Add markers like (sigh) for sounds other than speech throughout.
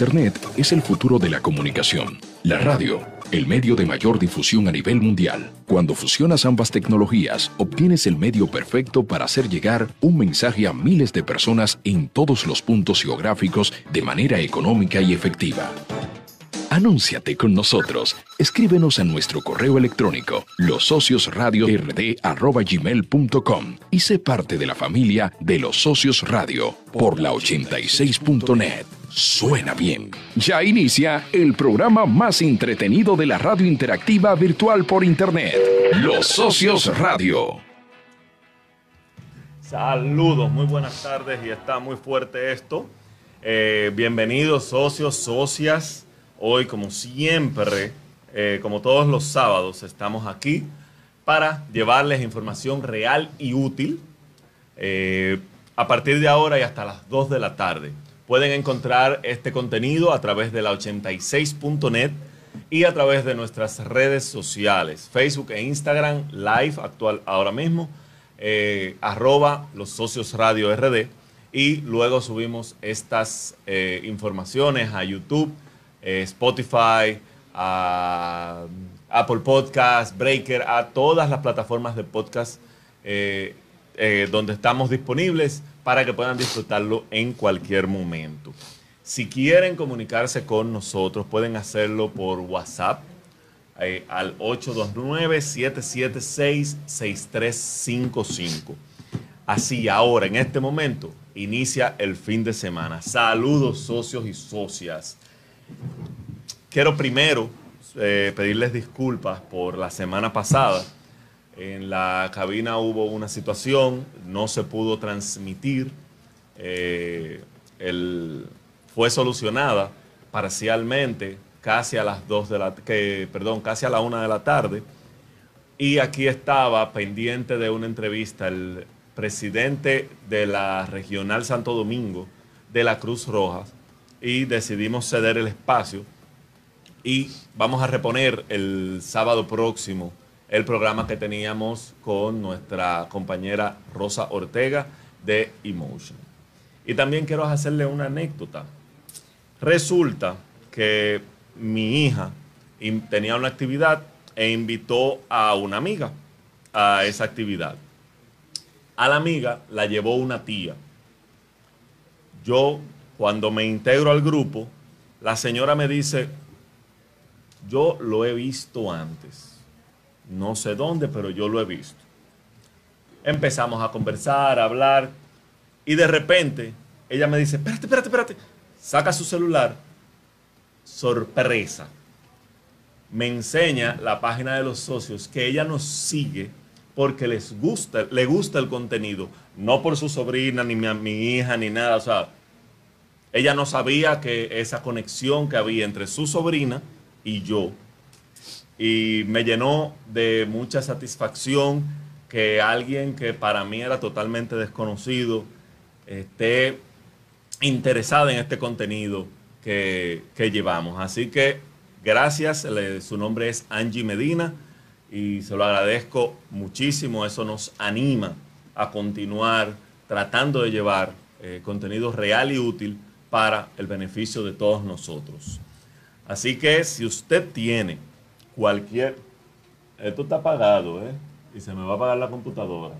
Internet es el futuro de la comunicación. La radio, el medio de mayor difusión a nivel mundial. Cuando fusionas ambas tecnologías, obtienes el medio perfecto para hacer llegar un mensaje a miles de personas en todos los puntos geográficos de manera económica y efectiva. Anúnciate con nosotros. Escríbenos a nuestro correo electrónico losociosradiord@gmail.com y sé parte de la familia de los socios radio por la 86.net. Suena bien. Ya inicia el programa más entretenido de la radio interactiva virtual por internet. Los socios radio. Saludos, muy buenas tardes y está muy fuerte esto. Eh, bienvenidos socios, socias Hoy, como siempre, eh, como todos los sábados, estamos aquí para llevarles información real y útil eh, a partir de ahora y hasta las 2 de la tarde. Pueden encontrar este contenido a través de la 86.net y a través de nuestras redes sociales, Facebook e Instagram, live actual ahora mismo, eh, arroba los socios radio RD y luego subimos estas informaciones a YouTube eh, Spotify, a Apple Podcast, Breaker, a todas las plataformas de podcast eh, eh, donde estamos disponibles para que puedan disfrutarlo en cualquier momento. Si quieren comunicarse con nosotros, pueden hacerlo por WhatsApp al 829-776-6355. Así, ahora, en este momento, inicia el fin de semana. Saludos, socios y socias. Quiero primero eh, pedirles disculpas por la semana pasada. En la cabina hubo una situación, no se pudo transmitir, eh, fue solucionada parcialmente casi a las 2 de la que, perdón, casi a la 1 de la tarde. Y aquí estaba pendiente de una entrevista el presidente de la Regional Santo Domingo de la Cruz Roja, y decidimos ceder el espacio y vamos a reponer el sábado próximo el programa que teníamos con nuestra compañera Rosa Ortega de Emotion. Y también quiero hacerle una anécdota. Resulta que mi hija tenía una actividad e invitó a una amiga a esa actividad. A la amiga la llevó una tía. Yo cuando me integro al grupo, la señora me dice, yo lo he visto antes. No sé dónde, pero yo lo he visto. Empezamos a conversar, a hablar, y de repente ella me dice, espérate, espérate, espérate. Saca su celular. Sorpresa. Me enseña la página de los socios que ella nos sigue porque les gusta, le gusta el contenido. No por su sobrina, ni mi, mi hija, ni nada. O sea, ella no sabía que esa conexión que había entre su sobrina y yo. Y me llenó de mucha satisfacción que alguien que para mí era totalmente desconocido esté interesada en este contenido que, llevamos. Así que gracias, su nombre es Angie Medina y se lo agradezco muchísimo. Eso nos anima a continuar tratando de llevar eh, contenido real y útil para el beneficio de todos nosotros. Así que si usted tiene cualquier... Esto está apagado, ¿eh? Y se me va a apagar la computadora.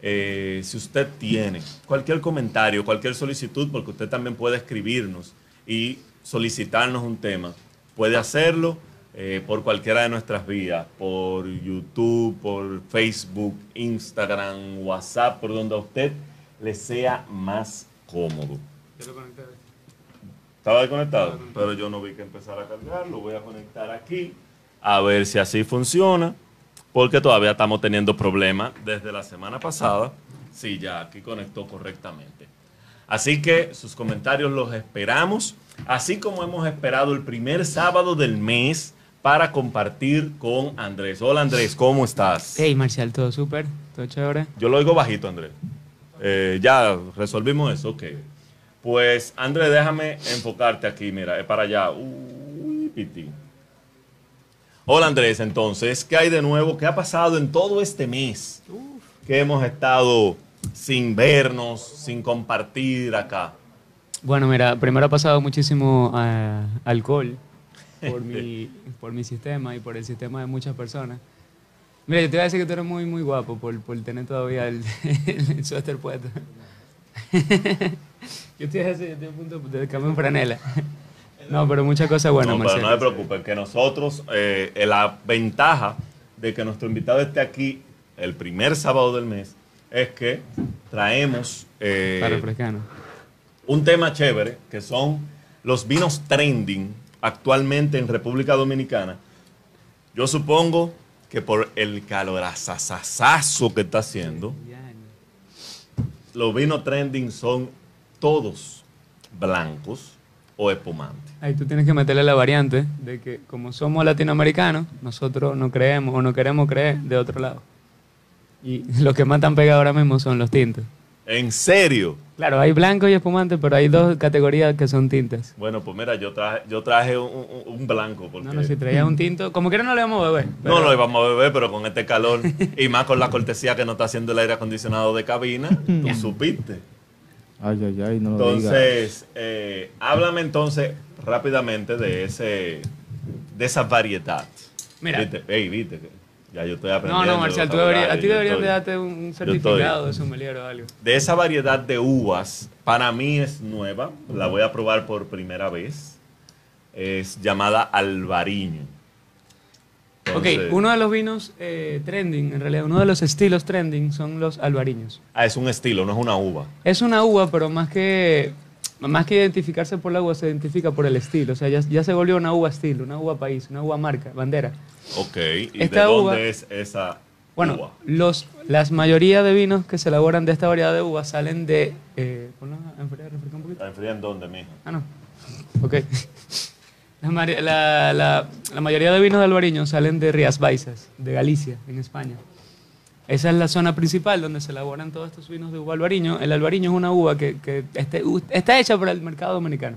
Eh, si usted tiene cualquier comentario, cualquier solicitud, porque usted también puede escribirnos y solicitarnos un tema, puede hacerlo eh, por cualquiera de nuestras vías, por YouTube, por Facebook, Instagram, WhatsApp, por donde a usted le sea más cómodo. Estaba desconectado, pero yo no vi que empezara a cargar. Lo voy a conectar aquí a ver si así funciona, porque todavía estamos teniendo problemas desde la semana pasada. Sí, ya aquí conectó correctamente. Así que sus comentarios los esperamos, así como hemos esperado el primer sábado del mes para compartir con Andrés. Hola Andrés, ¿cómo estás? Hey Marcial, todo súper, todo chévere. Yo lo oigo bajito, Andrés. Eh, ya resolvimos eso, ok. Pues, André, déjame enfocarte aquí, mira, es para allá. Uy, piti. Hola, Andrés, entonces, ¿qué hay de nuevo? ¿Qué ha pasado en todo este mes? Que hemos estado sin vernos, sin compartir acá. Bueno, mira, primero ha pasado muchísimo ah, alcohol (laughs) por mi, por mi sistema y por el sistema de muchas personas. Mira, yo te iba a decir que tú eres muy, muy guapo por, por tener todavía el, (laughs) el suéter puesto. (laughs) yo te iba a decir, yo estoy a punto de cambiar en franela. No, pero muchas cosas buenas, no, pero no se preocupen, que nosotros, eh, eh, la ventaja de que nuestro invitado esté aquí el primer sábado del mes es que traemos eh, Para refrescarnos. un tema chévere, que son los vinos trending actualmente en República Dominicana. Yo supongo que por el calorazazazazo que está haciendo, los vinos trending son todos blancos o espumantes. Ahí tú tienes que meterle la variante de que como somos latinoamericanos, nosotros no creemos o no queremos creer de otro lado. Y (laughs) lo que más están pegados ahora mismo son los tintos. ¿En serio? Claro, hay blanco y espumante, pero hay dos categorías que son tintas. Bueno, pues mira, yo traje, yo traje un, un- un blanco. Porque No, no, si traías un tinto, como quiera no le vamos a beber. No lo íbamos a beber, pero con este calor y más con la cortesía que nos está haciendo el aire acondicionado de cabina, (laughs) tú supiste. Ay, ay, ay, no lo. Entonces, eh, háblame entonces rápidamente de ese de esa variedad. Mira. Viste, ey, viste, que ya yo estoy No, aprendiendo. no, Marcial, tú vocabulario, deberías, a ti deberían estoy- de darte un certificado de sommelier o algo. De esa variedad de uvas, para mí es nueva, la voy a probar por primera vez. Es llamada albariño. Entonces- ok, uno de los vinos eh, trending, en realidad, uno de los estilos trending son los albariños. Ah, es un estilo, no es una uva. Es una uva, pero más que, más que identificarse por la uva, se identifica por el estilo. O sea, ya, ya se volvió una uva estilo, una uva país, una uva marca, bandera. Ok, ¿y Esta de dónde uva- es esa Bueno, uva? los, las mayoría de vinos que se elaboran de esta variedad de uvas salen de... Eh, ponlo a enfriar, un poquito. ¿La enfrían dónde, mijo? Ah, no. Ok. (laughs) La, la- la- la mayoría de vinos de Albariño salen de Rías Baixas, de Galicia, en España. Esa es la zona principal donde se elaboran todos estos vinos de uva albariño. El albariño es una uva que, que este- está hecha para el mercado dominicano.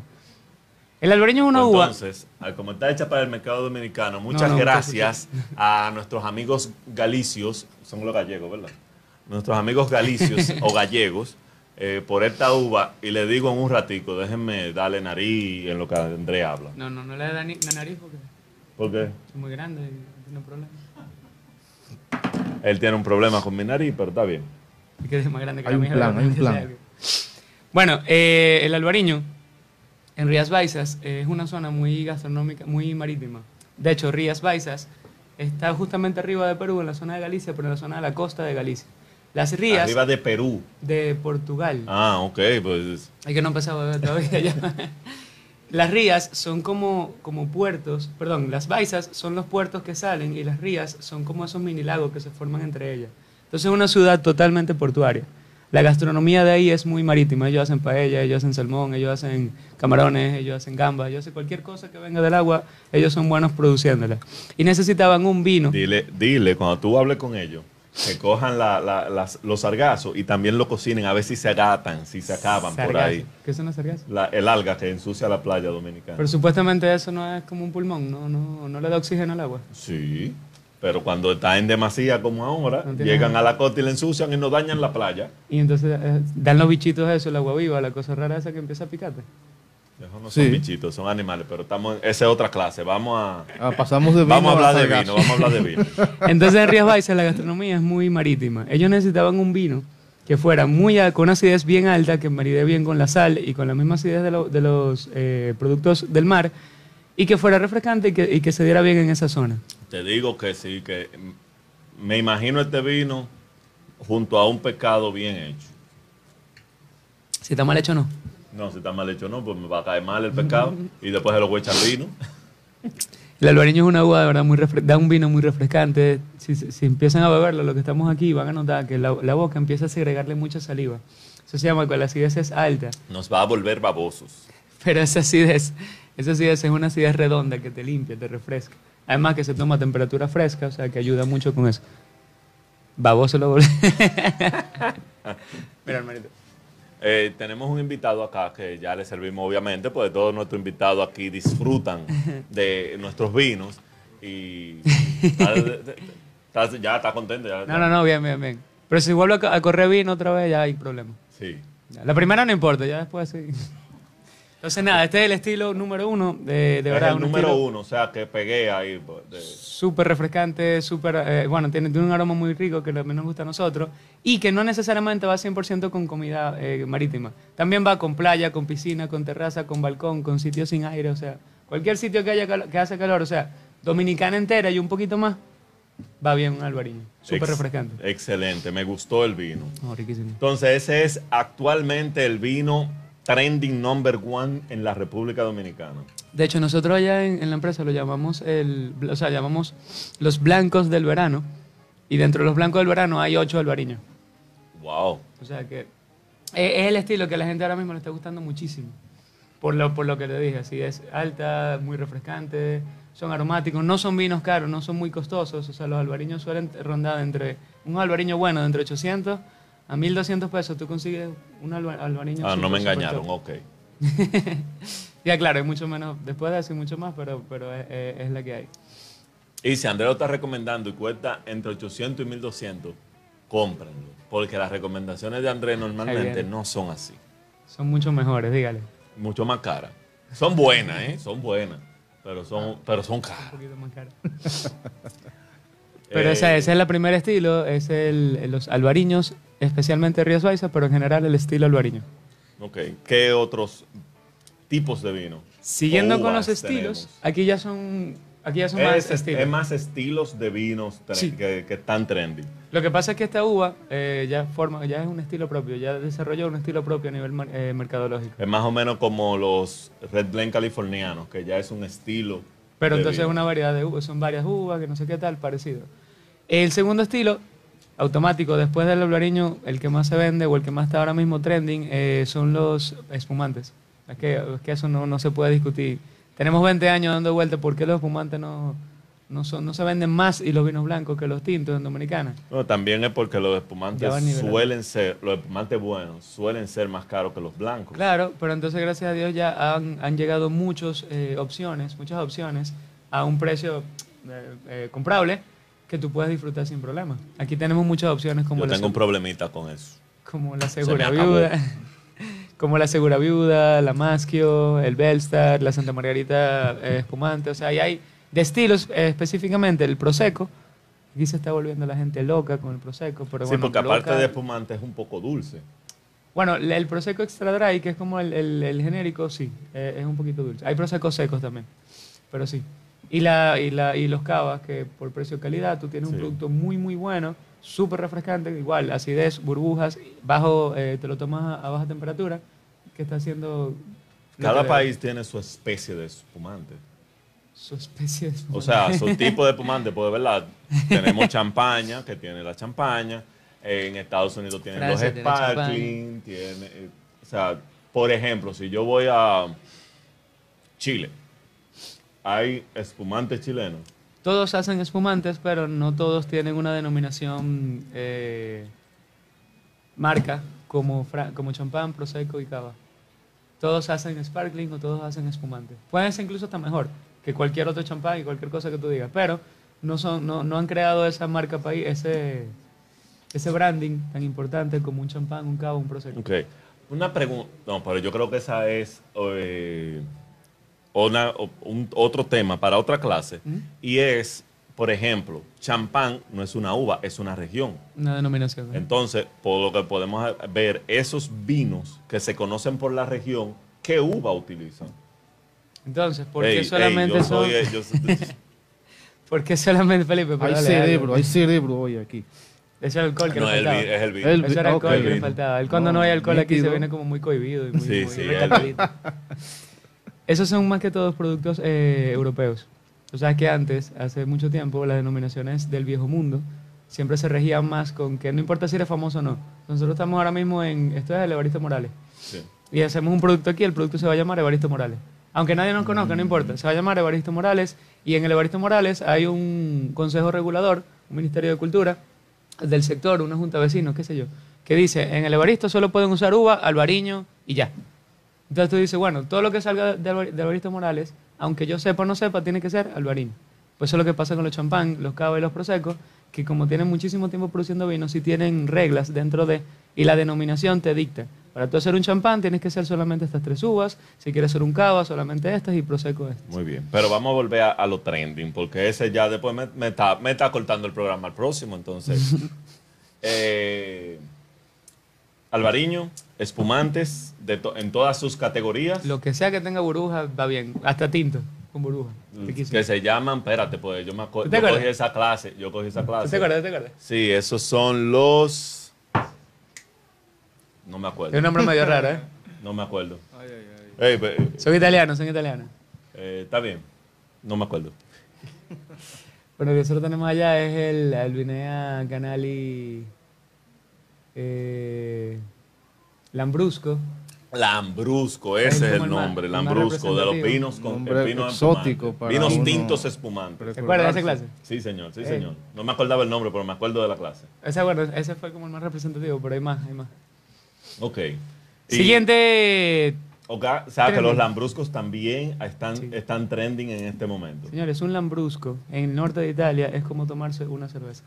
El albariño es una uva... Entonces, al como está hecha para el mercado dominicano, muchas no, gracias a nuestros amigos galicios, son los gallegos, ¿verdad? Nuestros amigos galicios (laughs) o gallegos, eh, por esta uva, y le digo en un ratico, déjenme darle nariz en lo que André habla. No, no, no le da ni- la nariz porque ¿Por qué? es muy grande y no tiene problema. Él tiene un problema con mi nariz, pero está bien. Es que es más grande que Hay la un mía, plan, hay un (laughs) plan. Bueno, eh, el albariño en Rías Baixas eh, es una zona muy gastronómica, muy marítima. De hecho, Rías Baixas está justamente arriba de Perú, en la zona de Galicia, pero en la zona de la costa de Galicia. Las rías Arriba de Perú. de Portugal. Ah, ok, pues Hay que no empezaba a beber todavía ya. (laughs) Las rías son como, como puertos, perdón, las baisas son los puertos que salen y las rías son como esos mini lagos que se forman entre ellas. Entonces es una ciudad totalmente portuaria. La gastronomía de ahí es muy marítima. Ellos hacen paella, ellos hacen salmón, ellos hacen camarones, ellos hacen gambas, ellos hacen cualquier cosa que venga del agua, ellos son buenos produciéndola. Y necesitaban un vino. dile, dile, cuando tú hables con ellos, que cojan la- la- las- los sargazos y también lo cocinen, a ver si se agatan, si se acaban por ahí. ¿Qué son las sargazos? La- el alga que ensucia la playa dominicana. Pero supuestamente eso no es como un pulmón, no, no, no le da oxígeno al agua. Sí, pero cuando está en demasía como ahora, No llegan nada. a la costa y la ensucian y nos dañan la playa. Y entonces eh, dan los bichitos eso, el agua viva, la cosa rara esa que empieza a picarte. Esos no Sí. son bichitos, son animales, pero estamos en- esa es otra clase. Vamos a, Ah, pasamos de vino vamos a hablar de vino, vamos a hablar de vino. (laughs) Entonces en Rías Baixas la gastronomía es muy marítima. Ellos necesitaban un vino que fuera muy con una acidez bien alta, que maride bien con la sal y con la misma acidez de, lo- de los eh, productos del mar y que fuera refrescante y que, y que se diera bien en esa zona. Te digo que sí, que me imagino este vino junto a un pescado bien hecho. Si está mal hecho o no. No, si está mal hecho no, pues me va a caer mal el pescado (laughs) y después se lo voy a echar vino. El albariño es una uva de verdad muy da un vino muy refrescante. Si, si- empiezan a beberlo, los que estamos aquí van a notar que la, la boca empieza a segregarle mucha saliva. Eso se llama que la acidez es alta. Nos va a volver babosos. Pero esa acidez, esa acidez es una acidez redonda que te limpia, te refresca. Además que se toma a temperatura fresca, o sea que ayuda mucho con eso. Baboso lo volví. (laughs) (laughs) Mira, hermanito. Eh, tenemos un invitado acá que ya le servimos, obviamente, pues todos nuestros invitados aquí disfrutan (laughs) de nuestros vinos y (laughs) está- está- ya está contento. Ya, No, no, no, bien, bien, bien. Pero si vuelvo a, co- a correr vino otra vez, ya hay problema. Sí. La primera no importa, ya después sí. Entonces, nada, este es el estilo número uno de, de es verdad. el número estilo uno, o sea, que pegué ahí. pues, de- Súper refrescante, súper. eh, bueno, tiene, tiene un aroma muy rico que también nos gusta a nosotros. Y que no necesariamente va 100% con comida eh, marítima. También va con playa, con piscina, con terraza, con balcón, con sitio sin aire. O sea, cualquier sitio que, haya que hace calor. O sea, dominicana entera y un poquito más, va bien un albariño. Súper ex- refrescante. Excelente, me gustó el vino. Oh, riquísimo. Entonces, ese es actualmente el vino trending number one en la República Dominicana. De hecho, nosotros allá en, en la empresa lo llamamos el, o sea, llamamos los blancos del verano. Y dentro de los blancos del verano hay ocho albariños. Wow. O sea que es, es el estilo que a la gente ahora mismo le está gustando muchísimo. Por lo, por lo que te dije, así es alta, muy refrescante, son aromáticos, no son vinos caros, no son muy costosos. O sea, los albariños suelen rondar entre, un albariño bueno de entre 800 a 1200 pesos. Tú consigues un alba- albariño. Ah, no me engañaron, ok. (laughs) Ya, claro, hay mucho menos, después de eso mucho más, pero, pero es, la que hay. Y si Andrés lo está recomendando y cuesta entre 800 y 1200, cómprenlo. Porque las recomendaciones de Andrés normalmente no son así. Son mucho mejores, dígale. Mucho más caras. Son buenas, ¿eh? Son buenas. Pero son, pero son Un caras. poquito más caro. (laughs) Pero Eh, ese, ese es el primer estilo, es el, los albariños, especialmente Baiza, pero en general el estilo albariño. Ok. ¿Qué otros tipos de vino? Siguiendo con los estilos, tenemos? aquí ya son, aquí ya son más Es, estilos. es más estilos de vinos Sí. que, que están trendy. Lo que pasa es que esta uva eh, ya forma, ya es un estilo propio, ya desarrolló un estilo propio a nivel eh, mercadológico. Es más o menos como los Red Blend californianos, que ya es un estilo. Pero entonces es una variedad de uvas, son varias uvas, que no sé qué tal, parecido. El segundo estilo, automático, después del albariño, el que más se vende o el que más está ahora mismo trending, eh, son los espumantes. Es que, es que eso no, no se puede discutir. Tenemos 20 años dando vueltas, ¿por qué los espumantes no, no, son, no se venden más y los vinos blancos que los tintos en Dominicana? No, también es porque los espumantes suelen ser, los espumantes buenos suelen ser más caros que los blancos. Claro, pero entonces gracias a Dios ya han, han llegado muchas opciones, muchas opciones a un precio eh, eh, comprable que tú puedes disfrutar sin problema. Aquí tenemos muchas opciones como Yo la, tengo un problemita con eso. como la Segura. Viuda, (laughs) como la Segura Viuda, la Maschio, el Belstar, la Santa Margarita eh, espumante, o sea, y hay de estilos eh, específicamente el Prosecco. Aquí se está volviendo la gente loca con el Prosecco, pero sí, bueno, porque aparte loca- de espumante es un poco dulce. bueno, el Prosecco Extra Dry, que es como el, el- el genérico, sí, eh, es un poquito dulce. Hay Prosecco secos también, pero sí. Y, la, y, la, y los cavas, que por precio-calidad tú tienes Sí. un producto muy, muy bueno, súper refrescante, igual, acidez, burbujas, bajo, eh, te lo tomas a, a baja temperatura, que está haciendo... Cada país tiene su especie de espumante. Su especie de... O sea, su (laughs) tipo de espumante, pues verdad, tenemos champaña, que tiene la champaña, en Estados Unidos tienen Francia los tiene sparkling, tiene, eh, o sea, por ejemplo, si yo voy a Chile, hay espumantes chilenos. Todos hacen espumantes, pero no todos tienen una denominación eh, marca como, como champán, prosecco y cava. Todos hacen sparkling o todos hacen espumante. Pueden ser incluso hasta mejor que cualquier otro champán y cualquier cosa que tú digas, pero no, son, no, no han creado esa marca país, ese, ese branding tan importante como un champán, un cava, un prosecco. Ok. Una pregunta, no, pero yo creo que esa es eh, una- o- un- otro tema para otra clase. Y es, por ejemplo, champán no es una uva, es una región. Una denominación. ¿no? Entonces, por lo que podemos ver, esos vinos que se conocen por la región, ¿qué uva utilizan? Entonces, ¿por qué Ey, ey, solamente yo son- soy, eh, yo soy- (laughs) ¿Por qué solamente, Felipe? Hay Pero dale, dale. cerebro, hay cerebro hoy aquí. Ese era el alcohol que no, le es el, faltaba. es el vino. El- Eso era ok. alcohol que le Vino. faltaba. Él cuando no, No, hay alcohol aquí se viene como muy cohibido y muy, Sí, muy sí, recalcadito. (laughs) Esos son más que todos productos eh, europeos. O sea que antes, hace mucho tiempo, las denominaciones del viejo mundo siempre se regían más con que no importa si eres famoso o no. Nosotros estamos ahora mismo en, esto es el Evaristo Morales. Sí. Y hacemos un producto aquí, el producto se va a llamar Evaristo Morales. Aunque nadie nos conozca, no importa. Se va a llamar Evaristo Morales y en el Evaristo Morales hay un consejo regulador, un Ministerio de Cultura, del sector, una junta de vecinos, qué sé yo, que dice, en el Evaristo solo pueden usar uva, albariño y ya. Entonces tú dices, bueno, todo lo que salga de, Alvar- de Evaristo Morales, aunque yo sepa o no sepa, tiene que ser albariño. Pues eso es lo que pasa con los champán, los cava y los prosecos, que como tienen muchísimo tiempo produciendo vino, sí tienen reglas dentro de, y la denominación te dicta. Para tú hacer un champán tienes que hacer solamente estas tres uvas. Si quieres hacer un cava, solamente estas y prosecco estas. Muy bien. Pero vamos a volver a, a lo trending, porque ese ya después me, me está, me está cortando el programa al próximo. Entonces, (laughs) eh, Alvariño, espumantes de to- en todas sus categorías Lo que sea que tenga burbuja va bien. Hasta tinto con burbuja. Riquísimo. que se llaman, espérate, pues yo me acuerdo, ¿Tú te yo cogí acuerdas? esa clase, yo cogí esa clase. ¿Te acuerdas? ¿Te acuerdas? Sí, esos son los. No me acuerdo. Es un nombre medio raro, ¿eh? (laughs) No me acuerdo. Ey, pe- Son italianos, son italianos. eh, está bien. No me acuerdo. (laughs) Bueno, lo que nosotros tenemos allá es el Albinea Canali eh, Lambrusco. Lambrusco, ese Es el nombre, el Lambrusco, de los vinos con el vino exótico para Vinos uno tintos espumantes. ¿Te acuerdas de esa clase? Sí, señor, sí, Eh. señor. No me acordaba el nombre, pero me acuerdo de la clase. Ese, bueno, ese fue como el más representativo, pero hay más, hay más. Ok. Y- Siguiente, O sea, que los lambruscos también están, Sí. están trending en este momento. señores, un Lambrusco en el norte de Italia es como tomarse una cerveza.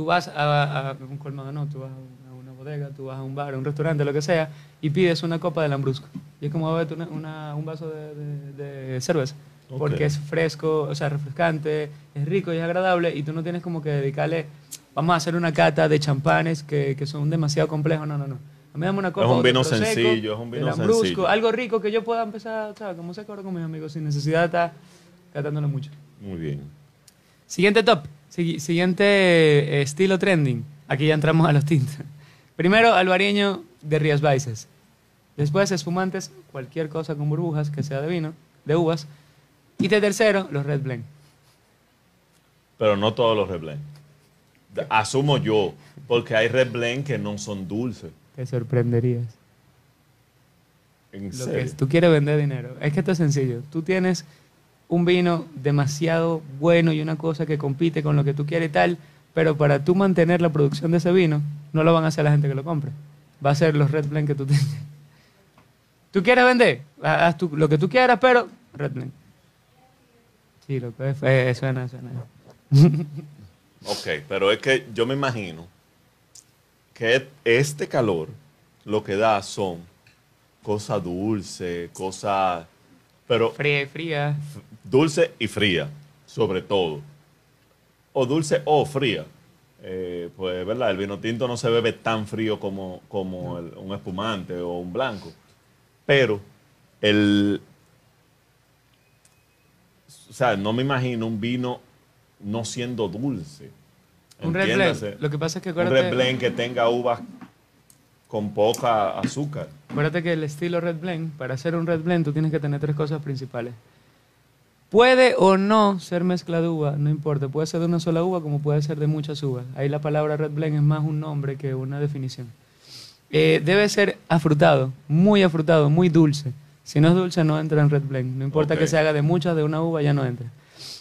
Tú vas a, a un colmado, no, tú vas a una bodega, tú vas a un bar, a un restaurante, lo que sea, y pides una copa de Lambrusco. Y es como beberte una, una- un vaso de, de- de cerveza. Porque es fresco, o sea, refrescante, es rico y es agradable, y tú no tienes como que dedicarle, vamos a hacer una cata de champanes que, que son demasiado complejos. No, no, no. A mí dame una copa. un de vino sencillo, es un vino Lambrusco, sencillo. Algo rico que yo pueda empezar, ¿sabes? Como que ahora con mis amigos, sin necesidad de estar catándolo mucho. Muy bien. Siguiente top, sigui- siguiente eh, estilo trending. Aquí ya entramos a los tintos. (laughs) Primero, albariño de Rías Baixas. Después, espumantes, cualquier cosa con burbujas que sea de vino, de uvas. Y de tercero, los Red Blend. Pero no todos los Red Blend. Asumo yo, porque hay Red Blend que no son dulces. Te sorprenderías. En Lo serio. que tú quieres vender dinero. Es que esto es sencillo. Tú tienes un vino demasiado bueno y una cosa que compite con lo que tú quieres y tal, pero para tú mantener la producción de ese vino, no lo van a hacer la gente que lo compre. Va a ser los Red Blend que tú tienes. ¿Tú quieres vender? Ha- Haz tú lo que tú quieras, pero Red Blend. Sí, lo que es, eh, suena, suena. (laughs) Ok, pero es que yo me imagino que este calor lo que da son cosas dulces, cosas... Pero Fría fría. Dulce y fría, sobre todo. O dulce o fría. Eh, pues, ¿verdad? El vino tinto no se bebe tan frío como, como el- un espumante o un blanco. Pero el... O sea, no me imagino un vino no siendo dulce. Un Red. Blend. Lo que pasa es que Un acuérdate, Red Blend que tenga uvas con poca azúcar. acuérdate que el estilo Red Blend, para hacer un Red Blend, tú tienes que tener tres cosas principales. Puede o no ser mezcla de uva, no importa. Puede ser de una sola uva como puede ser de muchas uvas. Ahí la palabra Red Blend es más un nombre que una definición. Eh, debe ser afrutado, muy afrutado, muy dulce. Si no es dulce, no entra en Red Blend. No importa que se haga de muchas, de una uva, ya no entra.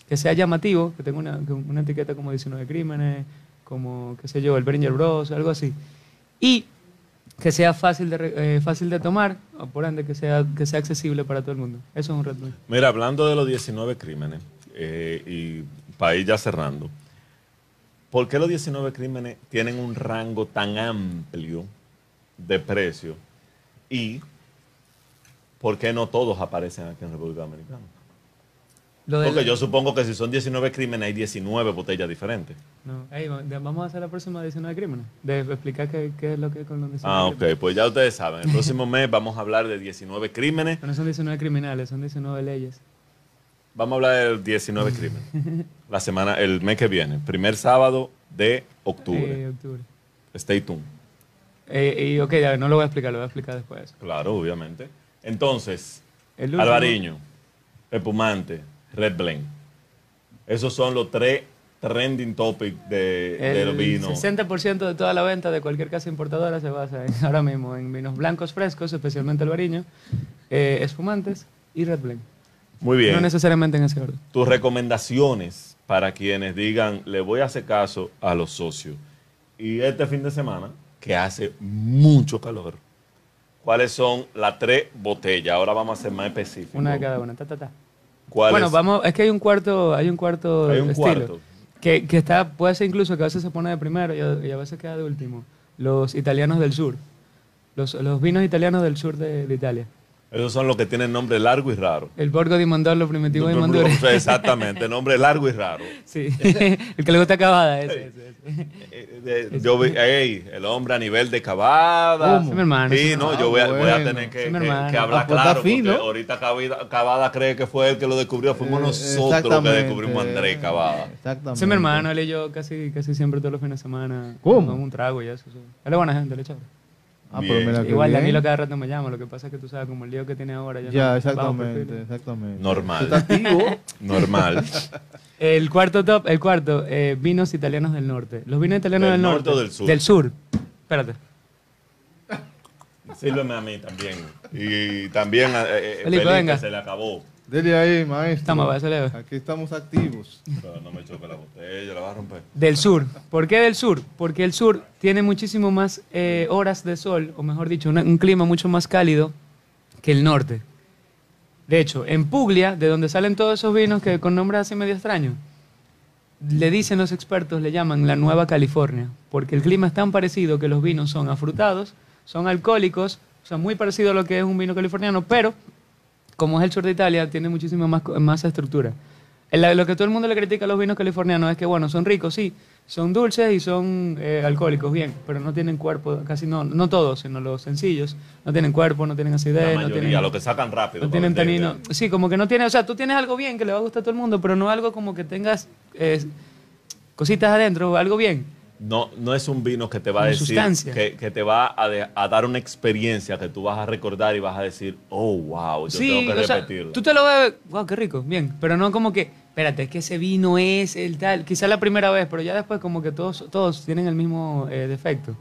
Que sea llamativo, que tenga una, una etiqueta como 19 crímenes, como, qué sé yo, el Beringer Bros, algo así. Y que sea fácil de, eh, fácil de tomar, o por ende que sea, que sea accesible para todo el mundo. Eso es un Blend. Mira, hablando de los 19 crímenes, eh, y para ir ya cerrando, ¿por qué los 19 crímenes tienen un rango tan amplio de precio? Y ¿por qué no todos aparecen aquí en República Dominicana? Lo del- Porque yo supongo que si son 19 crímenes hay 19 botellas diferentes. No, vamos a hacer la próxima 19 crímenes. De explicar qué, qué es lo que es con los 19 Ah, ok, crímenes. pues ya ustedes saben, el (laughs) próximo mes vamos a hablar de 19 crímenes, Pero no son 19 criminales, son 19 leyes. vamos a hablar de 19 crímenes. (laughs) La semana, el mes que viene, primer sábado de octubre. Eh, octubre. Stay tuned. Eh, y ok, ya, no lo voy a explicar, lo voy a explicar después. Claro, obviamente. Entonces, Alvariño, Espumante, Red Blend. Esos son los tres trending topics de, del El vino. 60% de toda la venta de cualquier casa importadora se basa en- (laughs) ahora mismo en vinos blancos frescos, especialmente el bariño, eh, espumantes y Red Blend. Muy bien. No necesariamente en ese orden. Tus recomendaciones para quienes digan, le voy a hacer caso a los socios. Y este fin de semana, que hace mucho calor, ¿cuáles son las tres botellas? Ahora vamos a ser más específicos. Una de cada una. Ta, ta, ta. Bueno, vamos, es que hay un cuarto, hay un cuarto Hay un estilo. cuarto. Que, que está, puede ser incluso que a veces se pone de primero y a, y a veces queda de último. Los italianos del sur. Los, los vinos italianos del sur de, de Italia. Esos son los que tienen nombre largo y raro. El Borgo di Mondoro, Primitivo di Mondoro. Exactamente, nombre largo y raro. (laughs) Sí, (laughs) el que le gusta cavada, ese, ese, ese. Eh, de- yo vi, ey, el hombre a nivel de cavada. Sí, mi hermano, Sí, sí, no, yo voy a, voy a bueno. tener que, Sí, que- que hablar claro, porque ahorita Cavada, Cavada cree que fue el que lo descubrió, fuimos Eh, nosotros que descubrimos a Andrés Cavada. Exactamente. Ese es mi hermano, él y yo casi, casi siempre todos los fines de semana. ¿Cómo? Un trago y eso. sí. Él es buena gente, le chévere. Ah, pero mira que Igual bien. Danilo cada rato me llama, lo que pasa es que tú sabes, como el lío que tiene ahora. Ya, Ya, no- exactamente, exactamente. Normal. (laughs) Normal. El cuarto top, el cuarto, eh, vinos italianos del norte. Los vinos italianos ¿Del del, norte norte. o del sur? Del sur. Espérate. Sírveme a mí también. Y también a eh, Felipe, Felipe, venga. se le acabó. Dele ahí, maestro. Estamos. Aquí estamos activos. Pero no me choque la botella, la va a romper. Del sur. ¿Por qué del sur? Porque el sur tiene muchísimo más eh, horas de sol, o mejor dicho, una- un clima mucho más cálido que el norte. De hecho, en Puglia, de donde salen todos esos vinos que con nombres así medio extraños, le dicen los expertos, le llaman la Nueva California, porque el clima es tan parecido que los vinos son afrutados, son alcohólicos, o sea, muy parecido a lo que es un vino californiano, pero como es el sur de Italia, tiene muchísima más, más estructura. El- Lo que todo el mundo le critica a los vinos californianos es que, bueno, son ricos, sí, son dulces y son eh, alcohólicos, bien, pero no tienen cuerpo, casi no, no todos, sino los sencillos, no tienen cuerpo, no tienen acidez, no tienen, lo que sacan rápido. no tienen tanino. Sí, como que no tiene, o sea, tú tienes algo bien que le va a gustar a todo el mundo, pero no algo como que tengas eh, cositas adentro, algo bien. No, no es un vino que te va a decir, sustancia. que, que te va a, de- a dar una experiencia que tú vas a recordar y vas a decir, oh, wow, yo sí, tengo que sea, repetirlo. tú te lo bebes, wow, qué rico, bien, pero no como que, espérate, es que ese vino es el tal, quizá la primera vez, pero ya después como que todos, todos tienen el mismo eh, defecto.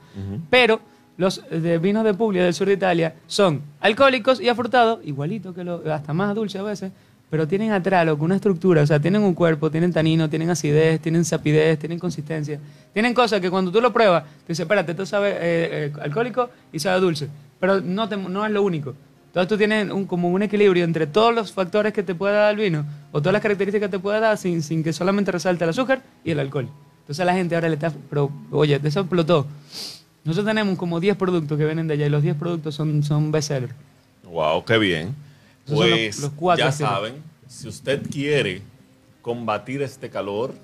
Pero los de vinos de Puglia del sur de Italia son alcohólicos y afrutados, igualito que lo, hasta más dulce a veces, pero tienen atrás una estructura, o sea, tienen un cuerpo, tienen tanino, tienen acidez, tienen sapidez, tienen consistencia, tienen cosas que cuando tú lo pruebas, te dices, espérate, esto sabe eh, eh, alcohólico y sabe dulce, pero no, te- no es lo único. Entonces tú tienes un, como un equilibrio entre todos los factores que te puede dar el vino o todas las características que te puede dar sin, sin que solamente resalte el azúcar y el alcohol. Entonces a la gente ahora le está, pero oye, eso explotó. Nosotros tenemos como 10 productos que vienen de allá y los 10 productos son, son bestsellers. Wow, qué bien. Esos son los- Pues los cuatro ya saben, si usted quiere combatir este calor,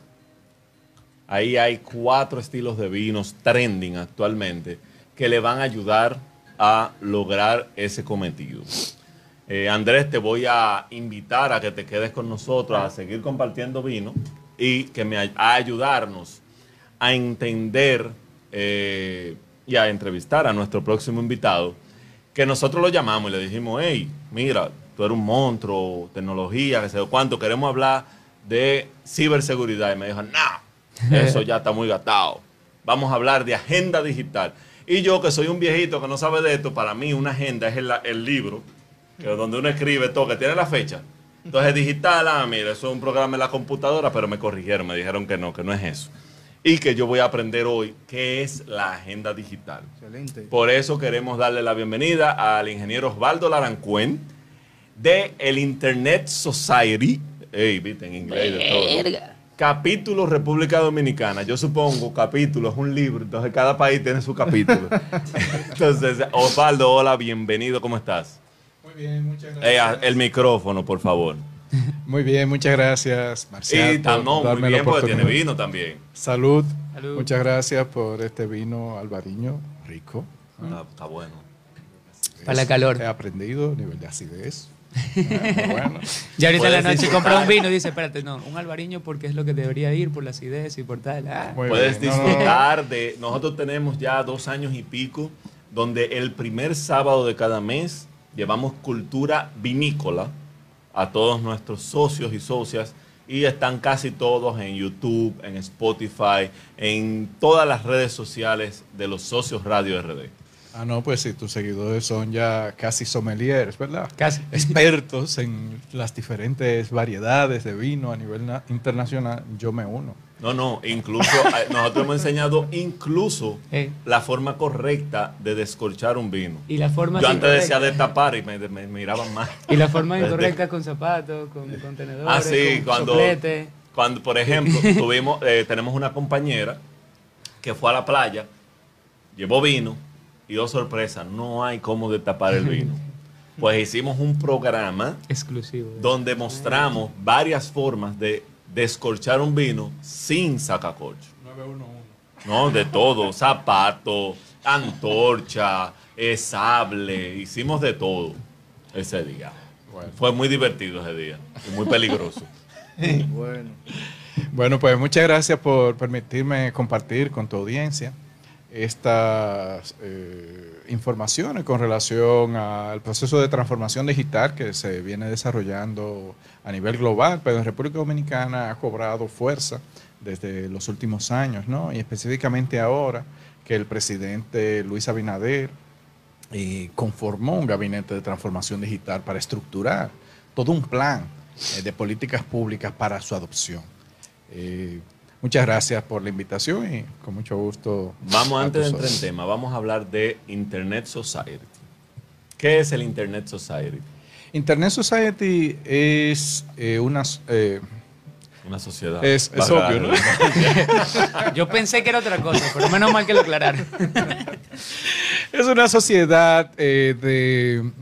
ahí hay cuatro estilos de vinos trending actualmente que le van a ayudar a lograr ese cometido. Eh, Andrés, te voy a invitar a que te quedes con nosotros a seguir compartiendo vino y que me a ayudarnos a entender eh, y a entrevistar a nuestro próximo invitado, que nosotros lo llamamos y le dijimos, hey, mira, tú eres un monstruo, tecnología, que sé yo cuánto, queremos hablar de ciberseguridad. Y me dijo, no, (laughs) eso ya está muy gastado. Vamos a hablar de agenda digital. Y yo, que soy un viejito que no sabe de esto, para mí una agenda es el, el libro, que es donde uno escribe todo, que tiene la fecha. Entonces digital, ah, mira, eso es un programa en la computadora, pero me corrigieron, me dijeron que no, que no es eso. Y que yo voy a aprender hoy qué es la agenda digital. Excelente. Por eso queremos darle la bienvenida al ingeniero Osvaldo Larancuen de el Internet Society. Ey, viste, en inglés de todo. Capítulo República Dominicana. Yo supongo capítulo es un libro, entonces cada país tiene su capítulo. (laughs) entonces, Osvaldo, hola, bienvenido, ¿cómo estás? Muy bien, muchas Eh, gracias. el micrófono, por favor. (laughs) Muy bien, muchas gracias, Marcial. Y por no, darme bien, porque tiene vino también. Salud. Salud. Muchas gracias por este vino albariño rico. Está, está bueno. Para la calor. He aprendido nivel de acidez. Ah, muy bueno. (laughs) Ya ahorita en la noche disfrutar. compra un vino y dice, espérate, no, un albariño porque es lo que debería ir por la acidez y por tal. Ah. Puedes bien. No, no, no. disfrutar de... Nosotros tenemos ya dos años y pico donde el primer sábado de cada mes llevamos cultura vinícola a todos nuestros socios y socias y están casi todos en YouTube, en Spotify, en todas las redes sociales de los socios Radio RD. Ah, no, pues si tus seguidores son ya casi sommeliers, ¿verdad? Casi. (laughs) Expertos en las diferentes variedades de vino a nivel na- internacional, yo me uno. No, no, incluso (laughs) eh, nosotros hemos enseñado incluso Eh. la forma correcta de descorchar un vino. Y la forma Yo antes decía incorrecta- de tapar y me, me miraban más. Y la forma (laughs) incorrecta con zapatos, con contenedores, Ah, sí, con cuando, soplete. cuando, por ejemplo, tuvimos, eh, tenemos una compañera que fue a la playa, llevó vino Y oh sorpresa, no hay cómo destapar el vino. (laughs) Pues hicimos un programa Exclusivo. donde mostramos varias formas de descorchar un vino sin sacacorcho. 911. No, de todo, zapato, antorcha, eh, sable, hicimos de todo ese día. Bueno. Fue muy divertido ese día y muy peligroso. (laughs) Bueno. Bueno, pues muchas gracias por permitirme compartir con tu audiencia estas eh, informaciones con relación al proceso de transformación digital que se viene desarrollando a nivel global, pero en República Dominicana ha cobrado fuerza desde los últimos años, ¿no? Y específicamente ahora que el presidente Luis Abinader eh, conformó un gabinete de transformación digital para estructurar todo un plan eh, de políticas públicas para su adopción. Muchas gracias por la invitación y con mucho gusto. Vamos, antes de entrar en tema, vamos a hablar de Internet Society. ¿Qué es el Internet Society? Internet Society es eh, una... eh, Una sociedad. Es- obvio, ¿no? Yo pensé que era otra cosa, pero menos mal que lo aclararon. (laughs) Es una sociedad eh, de,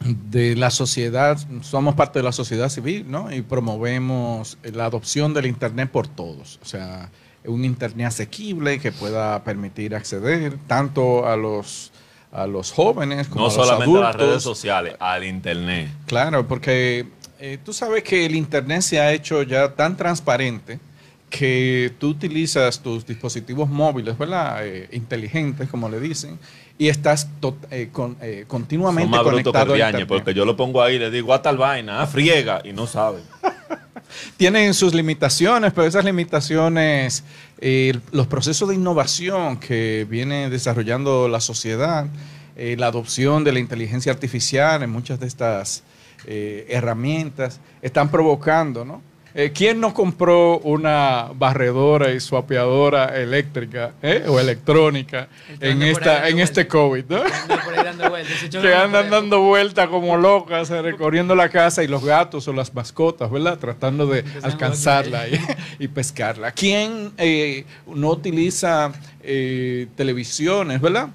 de la sociedad, somos parte de la sociedad civil, ¿no? Y promovemos la adopción del Internet por todos. O sea, un Internet asequible que pueda permitir acceder tanto a los, a los jóvenes como No a los solamente a las adultos. redes sociales, al Internet. Claro, porque eh, tú sabes que el Internet se ha hecho ya tan transparente que tú utilizas tus dispositivos móviles, ¿verdad? Eh, inteligentes, como le dicen, y estás eh, con- eh, Son continuamente más conectado a Internet. porque yo lo pongo ahí y le digo a tal vaina, ah, friega, y no sabe. (laughs) Tienen sus limitaciones, pero esas limitaciones, eh, los procesos de innovación que viene desarrollando la sociedad, eh, la adopción de la inteligencia artificial en muchas de estas herramientas, están provocando, ¿no? Eh, ¿Quién no compró una barredora y suapeadora eléctrica eh, o electrónica en, esta, en este. COVID? que andan dando vueltas (laughs) como locas, eh, recorriendo la casa y los gatos o las mascotas, ¿verdad? Tratando de Empezando alcanzarla y, pescarla. ¿Quién eh, no utiliza eh, televisiones, ¿verdad?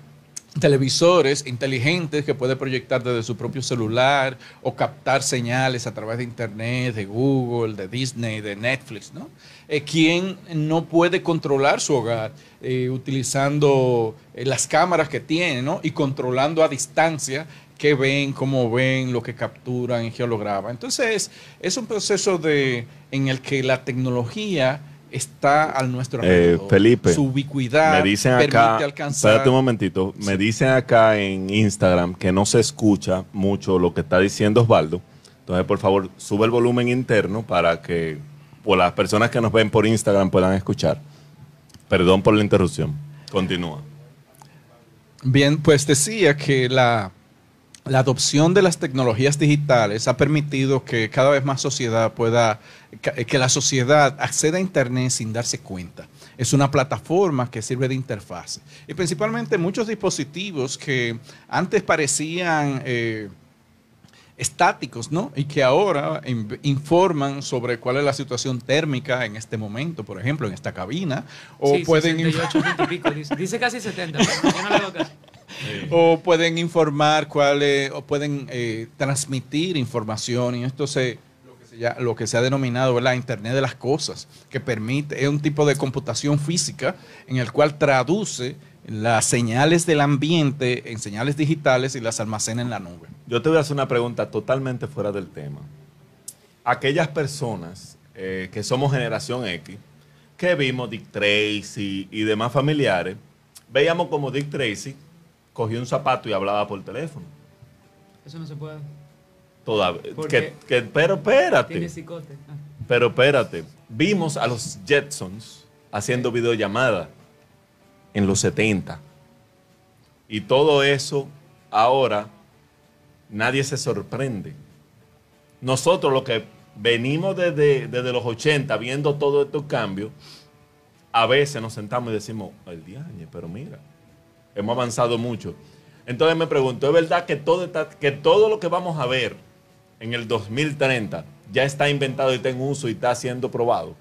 Televisores inteligentes que puede proyectar desde su propio celular o captar señales a través de internet, de Google, de Disney, de Netflix, ¿no? Eh, ¿Quién no puede controlar su hogar eh, utilizando eh, las cámaras que tiene, ¿no? Y controlando a distancia qué ven, cómo ven, lo que capturan y geolograman. Entonces, es un proceso en el que la tecnología está al nuestro Eh, alrededor. Felipe, Su ubicuidad Me dicen permite acá, alcanzar... espérate un momentito, me dicen acá en Instagram que no se escucha mucho lo que está diciendo Osvaldo. Entonces, por favor, sube el volumen interno para que pues, las personas que nos ven por Instagram puedan escuchar. Perdón por la interrupción. Continúa. Bien, pues decía que la, la adopción de las tecnologías digitales ha permitido que cada vez más sociedad pueda, que la sociedad acceda a Internet sin darse cuenta. Es una plataforma que sirve de interfaz. Y principalmente muchos dispositivos que antes parecían eh, estáticos, ¿no? Y que ahora in- informan sobre cuál es la situación térmica en este momento, por ejemplo, en esta cabina, o Sí, pueden 68 y pico, dice. Dice casi 70, pero yo no le hago caso. o pueden informar cuáles o pueden eh, transmitir información y esto se se, ya- lo que se ha denominado la Internet de las cosas que permite es un tipo de computación física en el cual traduce las señales del ambiente en señales digitales y las almacena en la nube. Yo te voy a hacer una pregunta totalmente fuera del tema. Aquellas personas eh, que somos generación X, que vimos Dick Tracy y demás familiares, veíamos como Dick Tracy cogió un zapato y hablaba por teléfono. Eso no se puede. Todavía, ¿Por que, pero espérate. Ah. Pero espérate, vimos a los Jetsons haciendo videollamada en los 70. Y todo eso ahora nadie se sorprende. Nosotros los que venimos desde, desde los 80 viendo todos estos cambios, a veces nos sentamos y decimos, el diañe, pero mira, hemos avanzado mucho. Entonces me pregunto, ¿es verdad que todo, está- que todo lo que vamos a ver en el 2030 ya está inventado y está en uso y está siendo probado?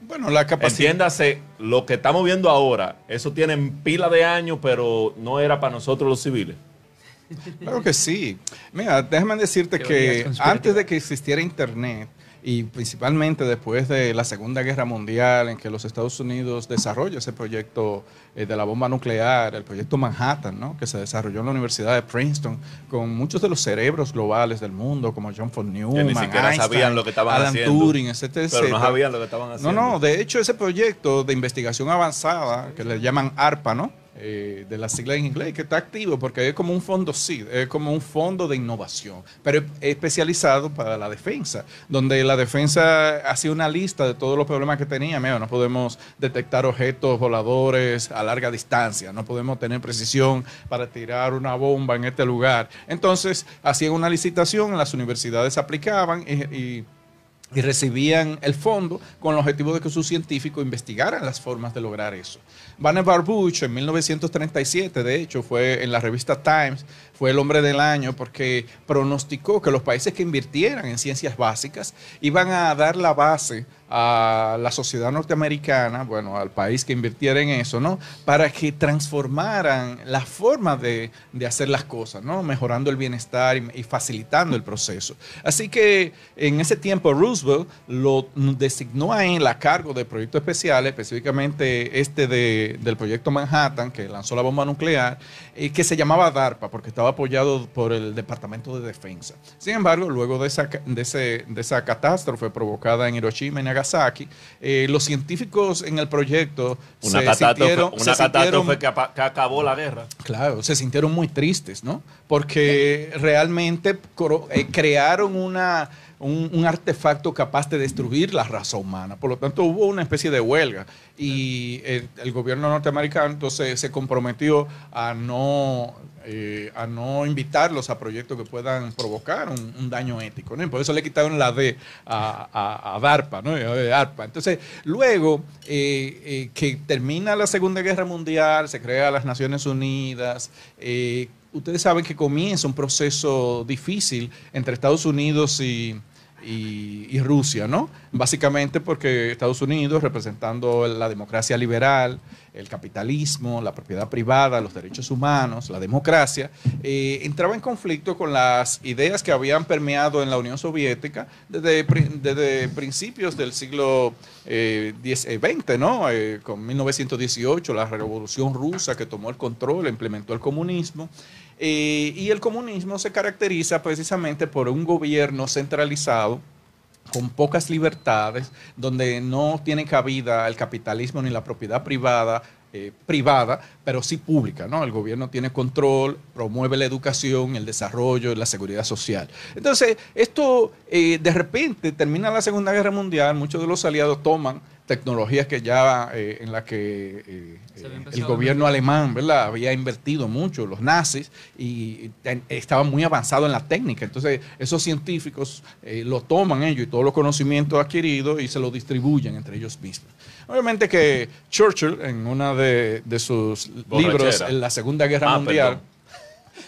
Bueno, la capacidad. Entiéndase, lo que estamos viendo ahora, eso tiene pila de años, pero no era para nosotros los civiles. Claro que sí. Mira, déjame decirte Teorías que antes de que existiera Internet y principalmente después de la Segunda Guerra Mundial, en que los Estados Unidos desarrolla ese proyecto eh, de la bomba nuclear, el proyecto Manhattan, ¿no? que se desarrolló en la Universidad de Princeton, con muchos de los cerebros globales del mundo, como John von Neumann, ni siquiera Einstein, sabían lo que estaban Alan haciendo. Turing, etcétera, Pero no sabían lo que estaban No, haciendo. no, de hecho ese proyecto de investigación avanzada, que le llaman ARPA, ¿no? Eh, de la sigla en inglés, que está activo porque es como un fondo SID, es como un fondo de innovación, pero es especializado para la defensa, donde la defensa hacía una lista de todos los problemas que tenía. Mira, no podemos detectar objetos voladores a larga distancia, no podemos tener precisión para tirar una bomba en este lugar. Entonces, hacían una licitación, las universidades aplicaban y y recibían el fondo con el objetivo de que sus científicos investigaran las formas de lograr eso. Vannevar Barbuch en 1937, de hecho, fue en la revista Times, fue el hombre del año porque pronosticó que los países que invirtieran en ciencias básicas iban a dar la base a la sociedad norteamericana, bueno, al país que invirtiera en eso, ¿no? Para que transformaran la forma de, de hacer las cosas, ¿no? Mejorando el bienestar y, facilitando el proceso. Así que en ese tiempo Roosevelt lo designó a él a cargo de proyectos especiales, específicamente este de- del proyecto Manhattan, que lanzó la bomba nuclear, eh, que se llamaba DARPA, porque estaba apoyado por el Departamento de Defensa. Sin embargo, luego de esa, de ese- de esa catástrofe provocada en Hiroshima y Nagasaki, eh, los científicos en el proyecto Una se catástrofe, sintieron- una se sintieron- catástrofe que, apa- que acabó la guerra. Claro, se sintieron muy tristes, ¿no? Porque realmente eh, crearon una, un, un artefacto capaz de destruir la raza humana. Por lo tanto, hubo una especie de huelga y el, el gobierno norteamericano entonces se comprometió a no, eh, a no invitarlos a proyectos que puedan provocar un, daño ético. ¿no? Por eso le quitaron la D a, a- DARPA, ¿no? A DARPA. Entonces, luego eh, eh, que termina la Segunda Guerra Mundial, se crea las Naciones Unidas, eh, ustedes saben que comienza un proceso difícil entre Estados Unidos y, y- Rusia, ¿no? Básicamente porque Estados Unidos, representando la democracia liberal, el capitalismo, la propiedad privada, los derechos humanos, la democracia, eh, entraba en conflicto con las ideas que habían permeado en la Unión Soviética desde, desde principios del siglo eh, diez- eh, XX, ¿no? Eh, con 1918, la revolución rusa que tomó el control, implementó el comunismo. Eh, y el comunismo se caracteriza precisamente por un gobierno centralizado con pocas libertades, donde no tiene cabida el capitalismo ni la propiedad privada, eh, privada, pero sí pública, ¿no? El gobierno tiene control, promueve la educación, el desarrollo, la seguridad social. Entonces, esto eh, de repente termina la Segunda Guerra Mundial, muchos de los aliados toman tecnologías que ya eh, en la que eh, eh, el a gobierno alemán ¿verdad? había invertido mucho, los nazis, y ten- estaban muy avanzados en la técnica. Entonces, esos científicos eh, lo toman ellos y todos los conocimientos adquiridos y se lo distribuyen entre ellos mismos. Obviamente que Churchill, en una de, de sus Borrachera. libros, en la Segunda Guerra Ah, Mundial, perdón.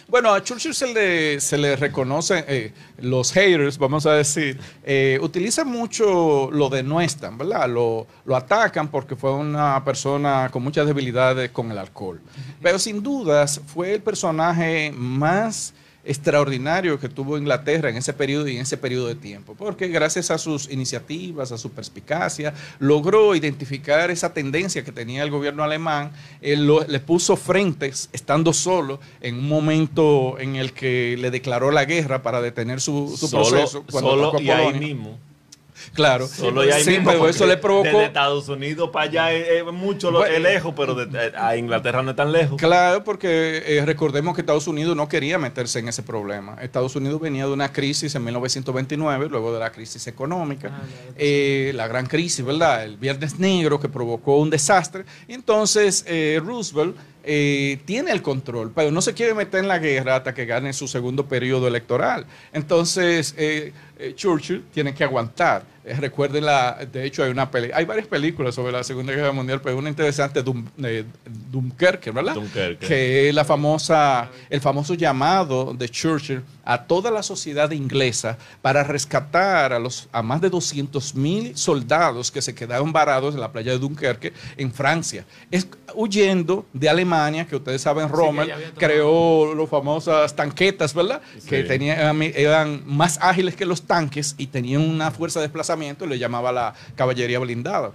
Bueno, a Churchill se le, se le reconoce, eh, los haters, vamos a decir, eh, utilizan mucho lo denuestran, ¿verdad? Lo, lo atacan porque fue una persona con muchas debilidades con el alcohol. Pero sin dudas fue el personaje más extraordinario que tuvo Inglaterra en ese periodo y en ese periodo de tiempo, porque gracias a sus iniciativas, a su perspicacia, logró identificar esa tendencia que tenía el gobierno alemán, él lo- le puso frentes estando solo en un momento en el que le declaró la guerra para detener su, su solo proceso. cuando solo y ahí mismo. Claro, Solo y ahí Sí, pero eso le provocó... Desde Estados Unidos para allá es, es mucho lo- Bueno, es lejos, pero de- eh, a Inglaterra no es tan lejos. Claro, porque eh, recordemos que Estados Unidos no quería meterse en ese problema. Estados Unidos venía de una crisis en 1929, luego de la crisis económica, Ah, ya, ya eh, la gran crisis, ¿verdad? El Viernes Negro que provocó un desastre. Y entonces eh, Roosevelt eh, tiene el control, pero no se quiere meter en la guerra hasta que gane su segundo periodo electoral. Entonces eh, Churchill tiene que aguantar. Eh, recuerden la, de hecho hay una peli, hay varias películas sobre la Segunda Guerra Mundial, pero una interesante Dum, eh, Dunkerque, ¿verdad? Dunkerque. Que es la famosa, el famoso llamado de Churchill a toda la sociedad inglesa para rescatar a los a más de 200 mil soldados que se quedaron varados en la playa de Dunkerque en Francia, es, huyendo de Alemania, que ustedes saben, Rommel tomado. creó las famosas tanquetas, ¿verdad? Que Sí. tenían, eran más ágiles que los tanques y tenían una fuerza de desplazamiento, le llamaba la caballería blindada.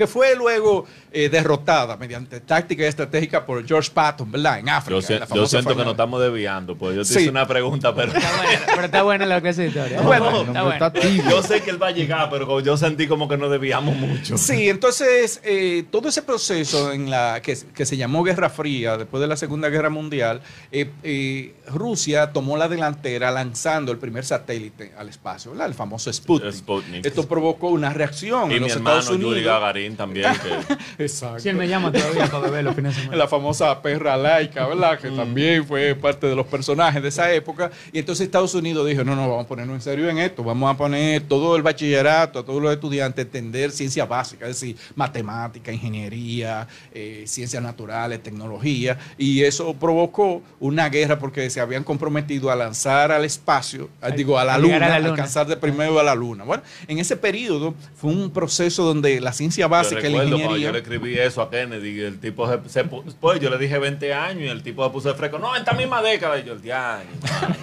Que fue luego eh, derrotada mediante táctica estratégica por George Patton, ¿verdad? En África. Yo, la siento que nos estamos desviando, pues yo te Sí. hice una pregunta, pero Está buena, pero está buena la clase de historia. Bueno, está tibio. yo sé que él va a llegar, pero yo sentí como que nos desviamos mucho. Sí, entonces eh, todo ese proceso en la que, que se llamó Guerra Fría después de la Segunda Guerra Mundial, eh, eh, Rusia tomó la delantera lanzando el primer satélite al espacio, ¿verdad? el famoso Sputnik. Sputnik. Esto provocó una reacción Y en mi los hermano Estados Yuri Unidos. También. que- (laughs) Exacto. Si él me llama todavía para beber los fines de semana. la famosa perra laica, ¿verdad? Que también fue parte de los personajes de esa época. Y entonces Estados Unidos dijo, no, no, vamos a ponernos en serio en esto, vamos a poner todo el bachillerato, a todos los estudiantes, a entender ciencia básica, es decir, matemática, ingeniería, eh, ciencias naturales, tecnología. Y eso provocó una guerra porque se habían comprometido a lanzar al espacio, digo, a la a luna, a la luna. alcanzar de primero a la luna. Bueno, en ese periodo fue un proceso donde la ciencia Yo básica la ingeniería... yo le escribí eso a Kennedy, y el tipo se, se pu- pues yo le dije 20 años y el tipo se puso de fresco, no, en esta misma década, y yo el diario.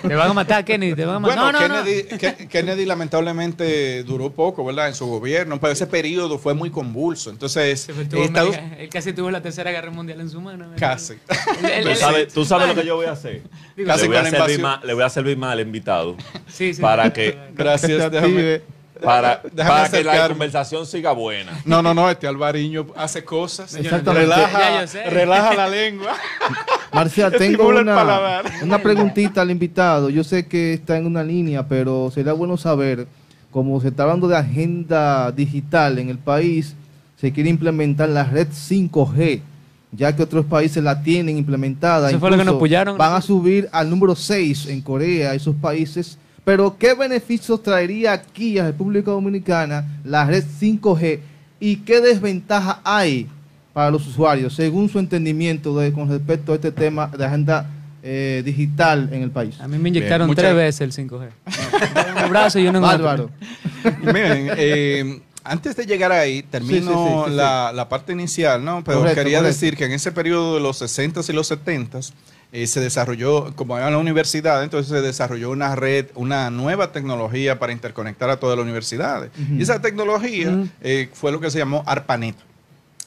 Te van a matar, Kennedy, te van a matar. Bueno, no, no, no. Kennedy, Ke- Kennedy lamentablemente duró poco, ¿verdad? En su gobierno, pero ese periodo fue muy convulso. Entonces, Estados América- él casi tuvo la tercera guerra mundial en su mano. ¿verdad? casi. (laughs) Tú sabes, tú sabes lo que yo voy a hacer. Digo, Casi le, voy a servir mal, le voy a servir mal al invitado Sí, sí. para que, Gracias, déjame-. Para, (laughs) Déjame para que la conversación siga buena. No, no, no, este Alvariño hace cosas. Relaja, relaja la lengua. (laughs) Marcial, (laughs) tengo una, una preguntita al invitado. Yo sé que está en una línea, pero sería bueno saber, como se está hablando de agenda digital en el país, se quiere implementar la red 5G, ya que otros países la tienen implementada. Eso fue lo que nos pullaron. Van a subir al número 6 en Corea, esos países. Pero, ¿qué beneficios traería aquí a República Dominicana la red 5G y qué desventaja hay para los usuarios, según su entendimiento de, con respecto a este tema de agenda eh, digital en el país? A mí me inyectaron Bien, tres muchas- veces el 5G. un brazo y uno en. Bárbaro. (laughs) Miren, eh, antes de llegar ahí, termino Sí, sí, sí, sí, sí. la, la parte inicial, ¿no? Pero Correcto, quería correcto. decir que en ese periodo de los 60s y los 70s eh, se desarrolló, como era la universidad, entonces se desarrolló una red, una nueva tecnología para interconectar a todas las universidades. Y esa tecnología eh, fue lo que se llamó ARPANET.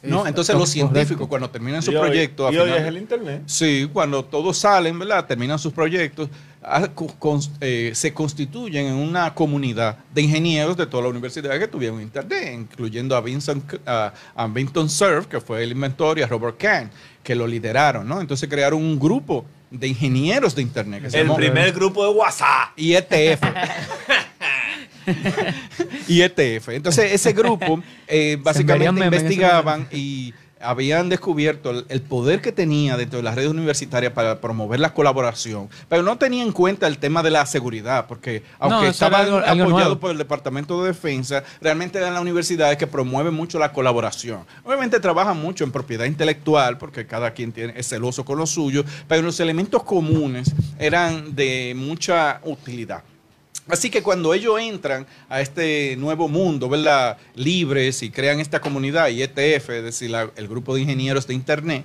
¿no? Entonces los correcto. científicos cuando terminan su Y hoy- proyecto... Y hoy es el internet. Sí, cuando todos salen, ¿verdad? Terminan sus proyectos, ah, eh, se constituyen en una comunidad de ingenieros de toda la universidad que tuvieron internet, incluyendo a Vincent, a Vinton Cerf, que fue el inventor, y a Robert Kahn, que lo lideraron, ¿no? Entonces crearon un grupo de ingenieros de internet que se El llamó primer grupo de WhatsApp. (laughs) IETF. (laughs) IETF. Entonces, ese grupo eh, básicamente investigaban y habían descubierto el, el poder que tenía dentro de las redes universitarias para promover la colaboración, pero no tenía en cuenta el tema de la seguridad, porque aunque algo- algo apoyados nuevo. por el Departamento de Defensa, realmente eran las universidades que promueven mucho la colaboración. Obviamente trabajan mucho en propiedad intelectual, porque cada quien tiene, es celoso con lo suyo, pero los elementos comunes eran de mucha utilidad. Así que cuando ellos entran a este nuevo mundo, ¿verdad? Libres y crean esta comunidad, IETF, es decir, el grupo de ingenieros de Internet,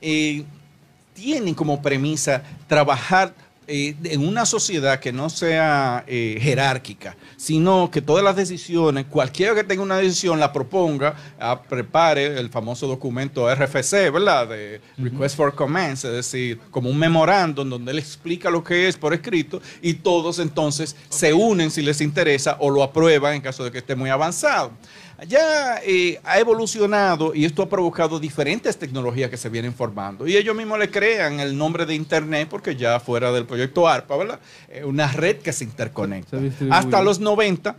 eh, tienen como premisa trabajar eh, en una sociedad que no sea eh, jerárquica, sino que todas las decisiones, cualquiera que tenga una decisión, la proponga, ah, prepare el famoso documento RFC, ¿verdad? De Request for Comments, es decir, como un memorándum donde él explica lo que es por escrito y todos entonces se unen si les interesa o lo aprueban en caso de que esté muy avanzado. Ya eh, ha evolucionado y esto ha provocado diferentes tecnologías que se vienen formando. Y ellos mismos le crean el nombre de Internet porque ya fuera del proyecto ARPA, ¿verdad? Eh, una red que se interconecta. Se. Hasta los 90,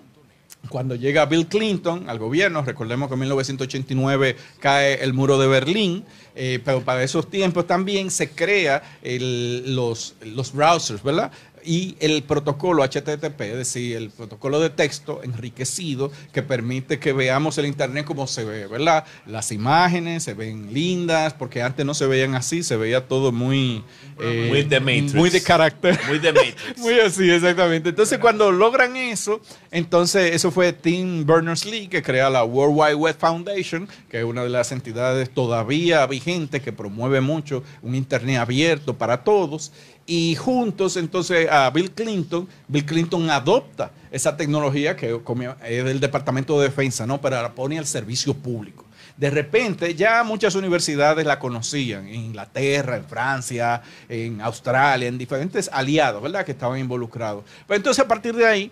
cuando llega Bill Clinton al gobierno, recordemos que en 1989 cae el muro de Berlín, eh, pero para esos tiempos también se crea el- los, los browsers, ¿verdad? Y el protocolo HTTP, es decir, el protocolo de texto enriquecido que permite que veamos el Internet como se ve, ¿verdad? Las imágenes se ven lindas, porque antes no se veían así, se veía todo muy... eh, muy de Matrix. Muy de carácter. Muy de Matrix. (laughs) muy así, exactamente. Entonces, cuando logran eso, entonces eso fue Tim Berners-Lee que crea la World Wide Web Foundation, que es una de las entidades todavía vigentes que promueve mucho un Internet abierto para todos y juntos entonces a Bill Clinton, Bill Clinton adopta esa tecnología que es del Departamento de Defensa, ¿no? Pero la pone al servicio público. De repente ya muchas universidades la conocían, en Inglaterra, en Francia, en Australia, en diferentes aliados, ¿verdad? Que estaban involucrados. Pero entonces a partir de ahí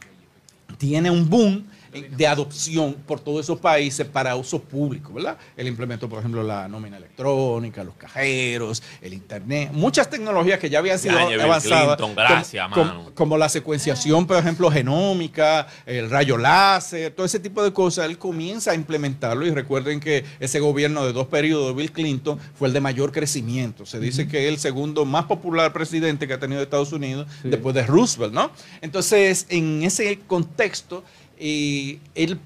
tiene un boom de adopción por todos esos países para uso público, ¿verdad? Él implementó, por ejemplo, la nómina electrónica, los cajeros, el Internet, muchas tecnologías que ya habían sido avanzadas. gracias, como, como, la secuenciación, por ejemplo, genómica, el rayo láser, todo ese tipo de cosas. Él comienza a implementarlo y recuerden que ese gobierno de dos periodos de Bill Clinton fue el de mayor crecimiento. Se dice que es el segundo más popular presidente que ha tenido Estados Unidos después de Roosevelt, ¿no? Entonces, en ese contexto, y él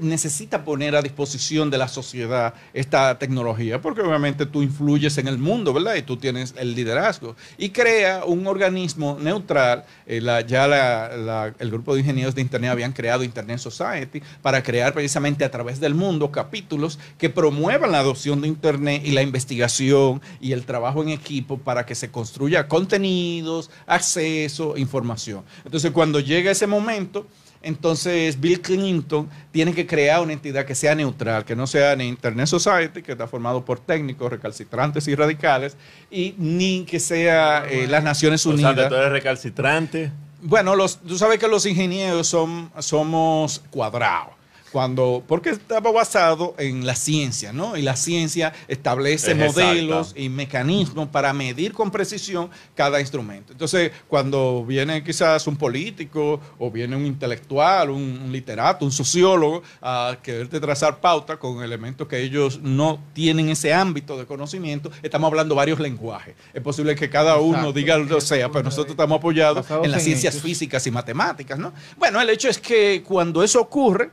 necesita poner a disposición de la sociedad esta tecnología, porque obviamente tú influyes en el mundo, ¿verdad? Y tú tienes el liderazgo. Y crea un organismo neutral. Eh, ya el grupo de ingenieros de Internet habían creado Internet Society para crear precisamente a través del mundo capítulos que promuevan la adopción de Internet y la investigación y el trabajo en equipo para que se construya contenidos, acceso, información. Entonces, cuando llega ese momento, entonces Bill Clinton tiene que crear una entidad que sea neutral, que no sea ni Internet Society, que está formado por técnicos recalcitrantes y radicales, y ni que sea eh, las Naciones Unidas. O sea, tú eres recalcitrante. Bueno, los, tú sabes que los ingenieros son, somos cuadrados cuando, porque estaba basado en la ciencia, ¿no? Y la ciencia establece modelos y mecanismos para medir con precisión cada instrumento. Entonces, cuando viene quizás un político o viene un intelectual, un, literato, un sociólogo a quererte trazar pauta con elementos que ellos no tienen ese ámbito de conocimiento, estamos hablando varios lenguajes. Es posible que cada uno diga lo sea, pero nosotros estamos apoyados en las ciencias físicas y matemáticas, ¿no? Bueno, el hecho es que cuando eso ocurre,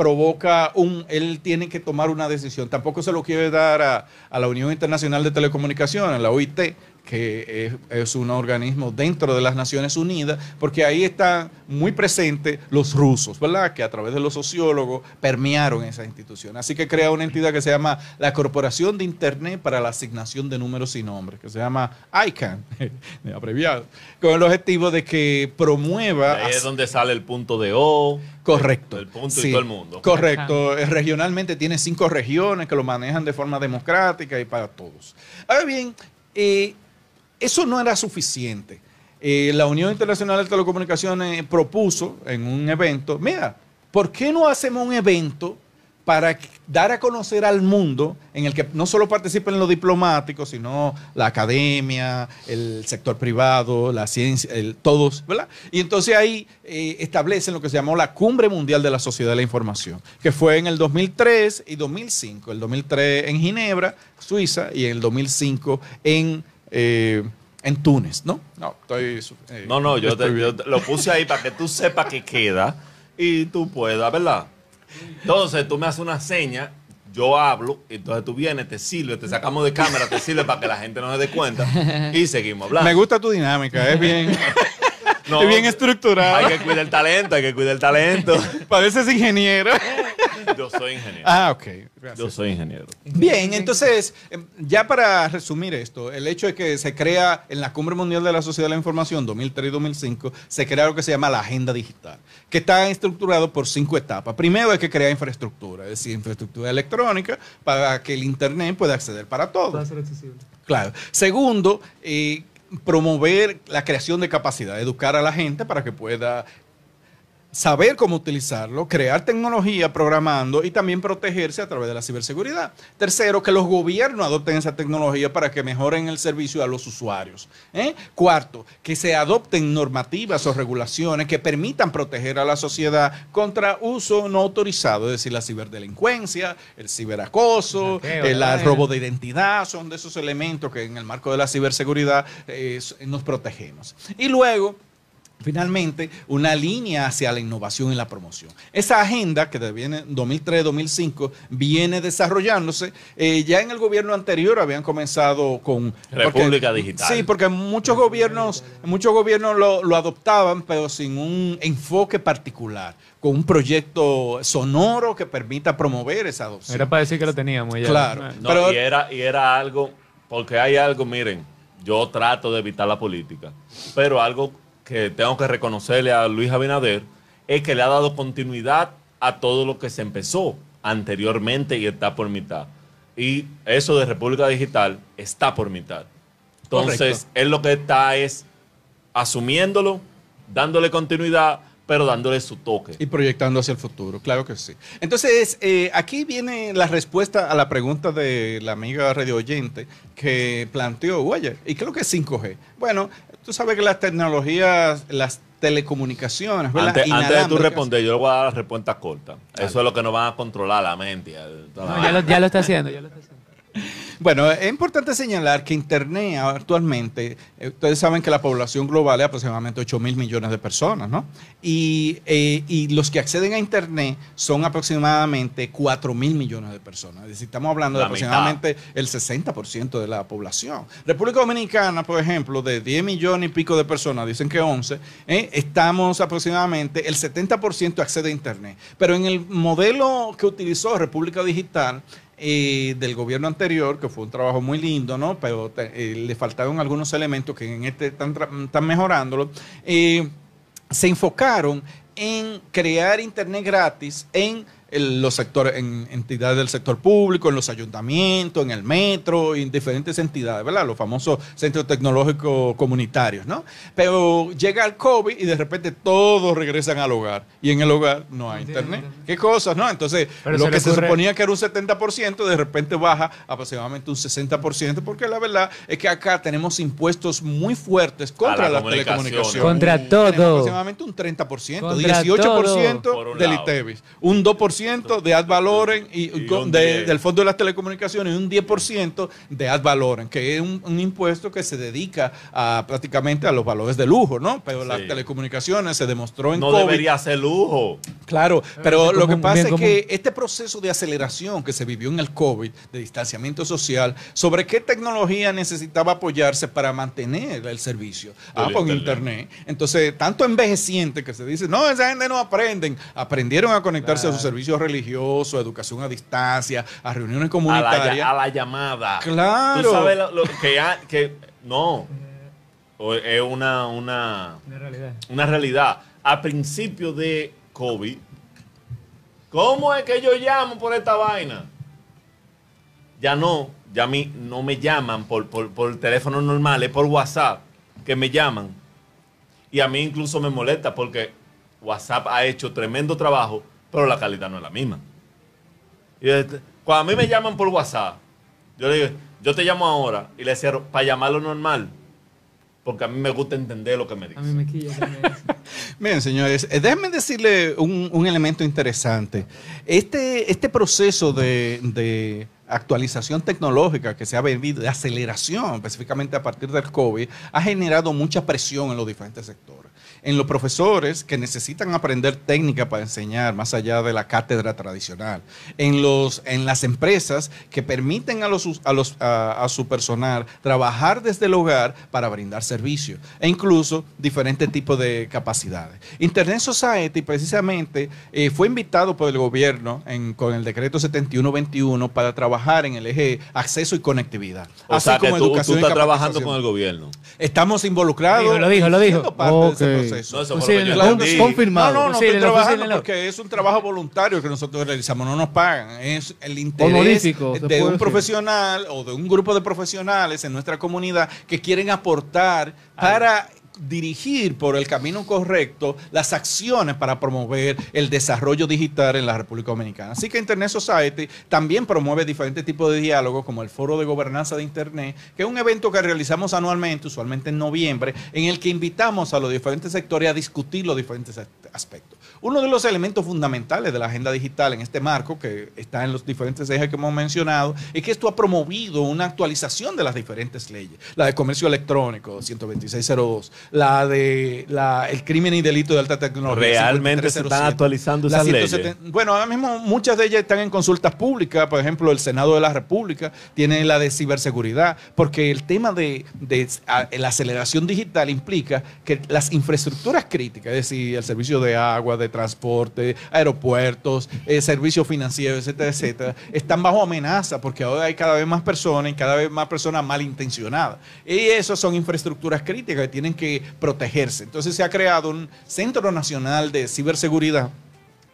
provoca un, él tiene que tomar una decisión. Tampoco se lo quiere dar a, a la Unión Internacional de Telecomunicaciones, la OIT, que es, un organismo dentro de las Naciones Unidas, porque ahí están muy presentes los rusos, ¿verdad? Que a través de los sociólogos permearon esa institución. Así que crea una entidad que se llama la Corporación de Internet para la Asignación de Números y Nombres, que se llama ICANN, (laughs) abreviado, con el objetivo de que promueva... Ahí es donde sale el punto de O. Correcto. El punto y todo el mundo. Correcto. Regionalmente tiene cinco regiones que lo manejan de forma democrática y para todos. Ahora bien, eh, eso no era suficiente. Eh, la Unión Internacional de Telecomunicaciones propuso en un evento, mira, ¿por qué no hacemos un evento para dar a conocer al mundo en el que no solo participen los diplomáticos, sino la academia, el sector privado, la ciencia, todos, ¿verdad? Y entonces ahí eh, establecen lo que se llamó la Cumbre Mundial de la Sociedad de la Información, que fue en el 2003 y 2005. El 2003 en Ginebra, Suiza, y en el 2005 en eh, en Túnez, ¿no? No, estoy, eh, no, no, yo, lo puse ahí para que tú sepas que queda y tú puedas, ¿verdad? Entonces tú me haces una seña, yo hablo, y entonces tú vienes, te sirve, te sacamos de cámara, te sirve para que la gente no se dé cuenta y seguimos hablando. Me gusta tu dinámica, es bien. (laughs) es bien estructurado. Hay que cuidar el talento, hay que cuidar el talento. Pareces ingeniero. Yo soy ingeniero. Ah, ok. Yo soy ingeniero. Bien, entonces, em, ya para resumir esto, el hecho de que se crea en la Cumbre Mundial de la Sociedad de la Información 2003 y 2005, se crea lo que se llama la Agenda Digital, que está estructurado por cinco etapas. Primero hay que crear infraestructura, es decir, infraestructura electrónica para que el Internet pueda acceder para todos. Pueda ser accesible. Claro. Segundo, eh, promover la creación de capacidad, educar a la gente para que pueda saber cómo utilizarlo, crear tecnología programando y también protegerse a través de la ciberseguridad. Tercero, que los gobiernos adopten esa tecnología para que mejoren el servicio a los usuarios. ¿eh? Cuarto, que se adopten normativas o regulaciones que permitan proteger a la sociedad contra uso no autorizado, es decir, la ciberdelincuencia, el ciberacoso, el, robo de identidad, son de esos elementos que en el marco de la ciberseguridad eh, nos protegemos. Y luego, finalmente una línea hacia la innovación y la promoción. Esa agenda que viene 2003-2005 viene desarrollándose. Eh, ya en el gobierno anterior habían comenzado con República porque- Digital. Sí, porque muchos gobiernos, muchos gobiernos lo, lo adoptaban, pero sin un enfoque particular, con un proyecto sonoro que permita promover esa adopción. Era para decir que lo teníamos ya. Claro. No, Pero- y, era, y era algo, porque hay algo, miren, yo trato de evitar la política, pero algo que tengo que reconocerle a Luis Abinader es que le ha dado continuidad a todo lo que se empezó anteriormente y está por mitad. Y eso de República Digital está por mitad. Entonces, Correcto. él lo que está es asumiéndolo, dándole continuidad, pero dándole su toque. Y proyectando hacia el futuro, claro que sí. Entonces, eh, aquí viene la respuesta a la pregunta de la amiga radio oyente que planteó, oye, ¿y qué es lo que es 5G? Bueno, tú sabes que las tecnologías, las telecomunicaciones, ¿verdad? Antes, antes de tú responder, yo le voy a dar la respuesta corta. Eso es lo que nos van a controlar la mente. No, ya, lo, ya lo está haciendo, ya lo está haciendo. Bueno, es importante señalar que Internet actualmente, eh, ustedes saben que la población global es aproximadamente 8 mil millones de personas, ¿no? Y, eh, y los que acceden a Internet son aproximadamente 4 mil millones de personas. Es decir, estamos hablando de La mitad. aproximadamente el 60% de la población. República Dominicana, por ejemplo, de 10 millones y pico de personas, dicen que 11, eh, estamos aproximadamente, el 70% accede a Internet. Pero en el modelo que utilizó República Digital, del gobierno anterior, que fue un trabajo muy lindo, ¿no? Pero eh, le faltaron algunos elementos que en este están, están mejorándolo. eh, se enfocaron en crear internet gratis en el- los sectores, en entidades del sector público, en los ayuntamientos, en el metro, y en diferentes entidades, ¿verdad? Los famosos centros tecnológicos comunitarios, ¿no? Pero llega el COVID y de repente todos regresan al hogar. Y en el hogar no hay internet. ¿Qué cosas, no? Entonces, Pero lo se que se suponía que era un 70%, de repente baja aproximadamente un 60%, porque la verdad es que acá tenemos impuestos muy fuertes contra la las telecomunicaciones. Contra Tenemos todo. aproximadamente un 30%, Contra 18% todo. Del. ITEVIS, un 2% de ad valorem y, Y con- un de- 10. del Fondo de las Telecomunicaciones y un 10% de ad valorem, que es un, un impuesto que se dedica a prácticamente a los valores de lujo, ¿no? Pero las telecomunicaciones se demostró en No COVID debería ser lujo. Claro, pero bien lo que pasa bien es que este proceso de aceleración que se vivió en el COVID, de distanciamiento social, ¿sobre qué tecnología necesitaba apoyarse para mantener el servicio? Ah, con internet. internet. Entonces, tanto envejeciente que se dice, no, esa gente no aprenden, aprendieron a conectarse a sus Claro. Servicios religiosos, a educación a distancia, a reuniones A la, comunitarias. a la llamada. Claro. Tú sabes lo, lo que, ha- que no. Es una, una, Una realidad. una realidad. A principio de COVID, ¿cómo es que yo llamo por esta vaina? Ya no, ya a mí no me llaman por, por, por teléfono normal, es por WhatsApp que me llaman. Y a mí incluso me molesta porque WhatsApp ha hecho tremendo trabajo, pero la calidad no es la misma. Y este, cuando a mí me llaman por WhatsApp, yo le digo, yo te llamo ahora y le cierro para llamarlo normal. Porque a mí me gusta entender lo que me A mí dicen. me quilla. (laughs) Miren, señores, eh, déjenme decirle un, un elemento interesante. Este, este proceso de, de actualización tecnológica que se ha vivido, de aceleración, específicamente a partir del COVID, ha generado mucha presión en los diferentes sectores. En los profesores que necesitan aprender técnica para enseñar más allá de la cátedra tradicional. En, los, en las empresas que permiten a, los, a, los, a, a su personal trabajar desde el hogar para brindar servicios. E incluso diferentes tipos de capacidades. Internet Society precisamente eh, fue invitado por el gobierno en- con el decreto 7121 para trabajar en el eje acceso y conectividad. O así sea, que como tú, tú educación y estás trabajando con el gobierno. Estamos involucrados. Lo dijo, lo dijo, lo dijo. parte de ese Ok. Proceso. No, eso Pues fue lo sí, que yo Claro entendí. Confirmado. No, no, no estoy trabajando porque es un trabajo voluntario que nosotros realizamos, no nos pagan. Es el interés de un decir. profesional o de un grupo de profesionales en nuestra comunidad que quieren aportar para dirigir por el camino correcto las acciones para promover el desarrollo digital en la República Dominicana. Así que Internet Society también promueve diferentes tipos de diálogos como el Foro de Gobernanza de Internet, que es un evento que realizamos anualmente, usualmente en noviembre, en el que invitamos a los diferentes sectores a discutir los diferentes aspecto. Uno de los elementos fundamentales de la agenda digital en este marco, que está en los diferentes ejes que hemos mencionado, es que esto ha promovido una actualización de las diferentes leyes. La de comercio electrónico, 12602, la de la, el crimen y delito de alta tecnología. Realmente se están 5307, actualizando esas 170 leyes. Bueno, ahora mismo muchas de ellas están en consultas públicas. Por ejemplo, el Senado de la República tiene la de ciberseguridad, porque el tema de, de a- la aceleración digital implica que las infraestructuras críticas, es decir, el servicio de agua, de transporte, aeropuertos, eh, servicios financieros, etcétera, etcétera, están bajo amenaza porque ahora hay cada vez más personas y cada vez más personas malintencionadas. Y esas son infraestructuras críticas que tienen que protegerse. Entonces se ha creado un Centro Nacional de Ciberseguridad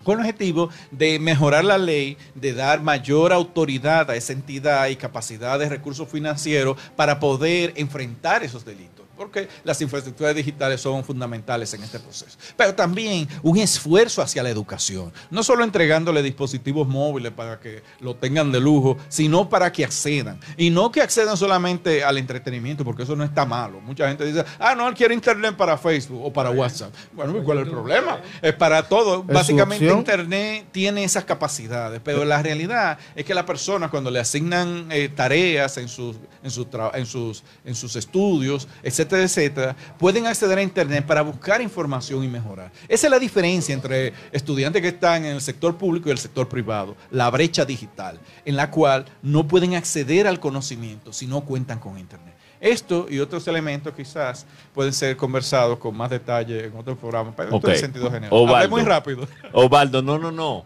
con el objetivo de mejorar la ley, de dar mayor autoridad a esa entidad y capacidad de recursos financieros para poder enfrentar esos delitos. Porque las infraestructuras digitales son fundamentales en este proceso. Pero también un esfuerzo hacia la educación. No solo entregándole dispositivos móviles para que lo tengan de lujo, sino para que accedan. Y no que accedan solamente al entretenimiento, porque eso no está malo. Mucha gente dice, ah, no, él quiere internet para Facebook o para WhatsApp. Bueno, ¿cuál es el problema? Es para todo. Básicamente. Internet tiene esas capacidades, pero la realidad es que las personas cuando le asignan eh, tareas en sus, en, sus en, sus, en sus estudios, etcétera, etcétera, pueden acceder a Internet para buscar información y mejorar. Esa es la diferencia entre estudiantes que están en el sector público y el sector privado, la brecha digital, en la cual no pueden acceder al conocimiento si no cuentan con Internet. Esto y otros elementos quizás pueden ser conversados con más detalle en otro programa, pero esto Ok. en sentido general. Muy rápido. (laughs) Osvaldo, no, no, no.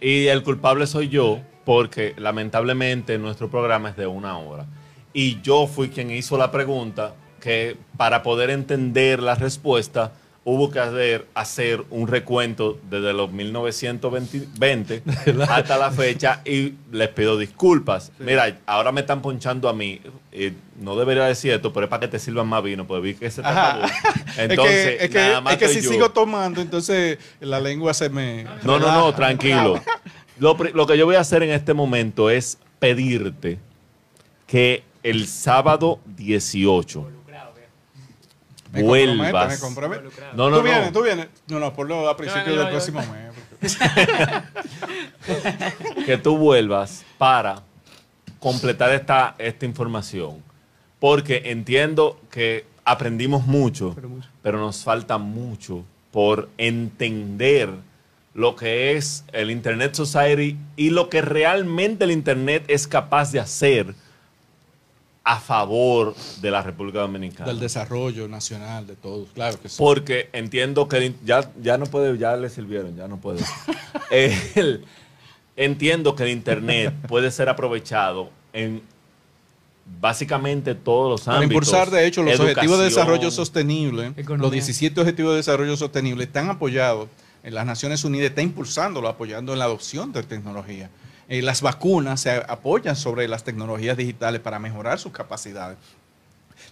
Y el culpable soy yo, porque lamentablemente nuestro programa es de una hora. Y yo fui quien hizo la pregunta que para poder entender la respuesta hubo que hacer, hacer un recuento desde los 1920 (laughs) hasta la fecha y les pido disculpas. Mira, ahora me están ponchando a mí. eh, no debería decir esto, pero es para que te sirvan más vino, pues vi que se acabó. Entonces, (laughs) es que, es que- nada más es que si yo. sigo tomando, entonces la lengua se me. No, no, no, tranquilo. Lo, lo que yo voy a hacer en este momento es pedirte que el sábado 18 Me comprometo, me vuelvas. comprometo. No, no, tú vienes, no. tú vienes. No, no, ponlo a principio del próximo mes. (laughs) que tú vuelvas para completar esta, esta información. Porque entiendo que aprendimos mucho, Pero mucho. pero nos falta mucho por entender lo que es el Internet Society y lo que realmente el Internet es capaz de hacer a favor de la República Dominicana. Del desarrollo nacional de todos, claro que sí. Porque entiendo que ya, ya no puede, ya le sirvieron, ya no puede. (laughs) El- entiendo que el internet puede ser aprovechado en básicamente todos los Para ámbitos. impulsar, de hecho, los objetivos de desarrollo sostenible, Economía. los 17 objetivos de desarrollo sostenible están apoyados en las Naciones Unidas, está impulsándolo, apoyando en la adopción de tecnología. Eh, las vacunas se apoyan sobre las tecnologías digitales para mejorar sus capacidades.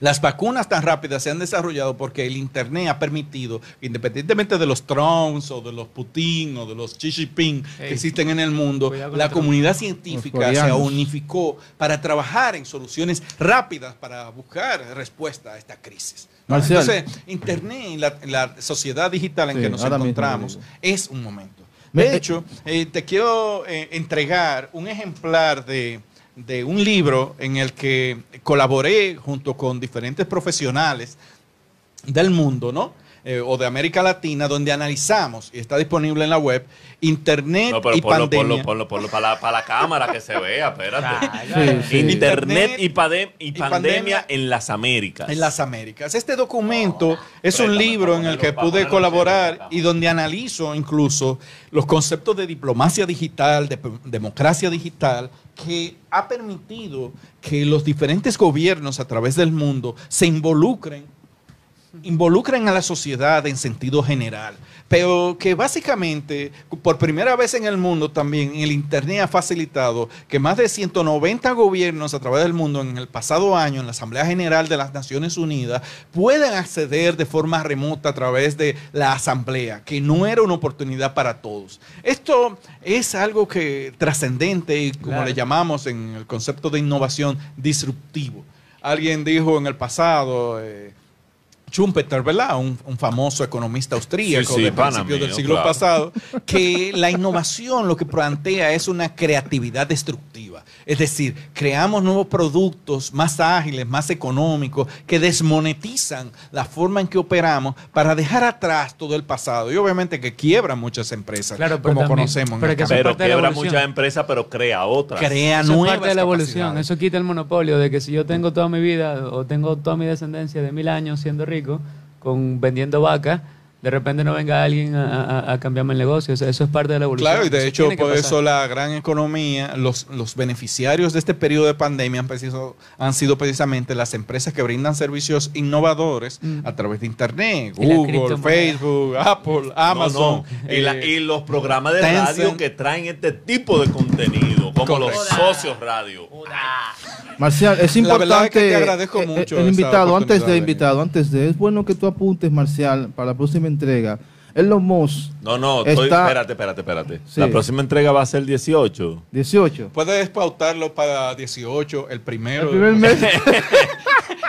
Las vacunas tan rápidas se han desarrollado porque el Internet ha permitido, independientemente de los Trumps o de los Putin o de los Xi Jinping que Ey. existen en el mundo, la Trump. comunidad científica se unificó para trabajar en soluciones rápidas para buscar respuesta a esta crisis. Entonces, Internet y la, la sociedad digital en Sí, que nos encontramos es un momento. De hecho, eh, te quiero eh, entregar un ejemplar de, de un libro en el que colaboré junto con diferentes profesionales del mundo, ¿no? Eh, o de América Latina, donde analizamos, y está disponible en la web, Internet No, pero y ponlo, pandemia. ponlo, ponlo, ponlo para la, para la cámara que se vea, espérate. (laughs) Claro. Sí, sí. Internet y, pade- y y pandemia pandemia en las Américas. En las Américas. Este documento es un libro en el que pude colaborar y donde analizo incluso los conceptos de diplomacia digital, de democracia digital, que ha permitido que los diferentes gobiernos a través del mundo se involucren involucran a la sociedad en sentido general, pero que básicamente por primera vez en el mundo también el Internet ha facilitado que más de 190 gobiernos a través del mundo en el pasado año en la Asamblea General de las Naciones Unidas puedan acceder de forma remota a través de la Asamblea, que no era una oportunidad para todos. Esto es algo que trascendente y como Claro. le llamamos en el concepto de innovación disruptivo. Alguien dijo en el pasado... eh, Schumpeter, ¿verdad? Un, un famoso economista austríaco Sí, sí, de principios del siglo claro. pasado, que la innovación lo que plantea es una creatividad destructiva. Es decir, creamos nuevos productos más ágiles, más económicos, que desmonetizan la forma en que operamos para dejar atrás todo el pasado. Y obviamente que quiebran muchas empresas, Claro, pero como también- conocemos. en pero el que es Pero quiebra muchas empresas, pero crea otras. Crea Eso es nuevas parte de la evolución. Eso quita el monopolio de que si yo tengo toda mi vida o tengo toda mi descendencia de mil años siendo rico, con vendiendo vacas, de repente no venga alguien a, a- a cambiarme el negocio. Eso es parte de la evolución. Claro, y de Eso hecho por eso la gran economía, los, los beneficiarios de este periodo de pandemia han, preciso- han sido precisamente las empresas que brindan servicios innovadores a través de Internet, Mm. Google. Facebook, Apple, Amazon. no. Y, la- eh, y los programas de Tencent. radio que traen este tipo de contenido, como los socios radio. Marcial, es La verdad es que importante. te agradezco eh, mucho El esa invitado, antes de- invitado, antes de. Es bueno que tú apuntes, Marcial, para la próxima entrega. Elon Musk, No, no, estoy, Está- espérate, espérate, espérate. Sí. La próxima entrega va a ser 18. 18. Puedes pautarlo para 18, el primero. El primer mes. (laughs)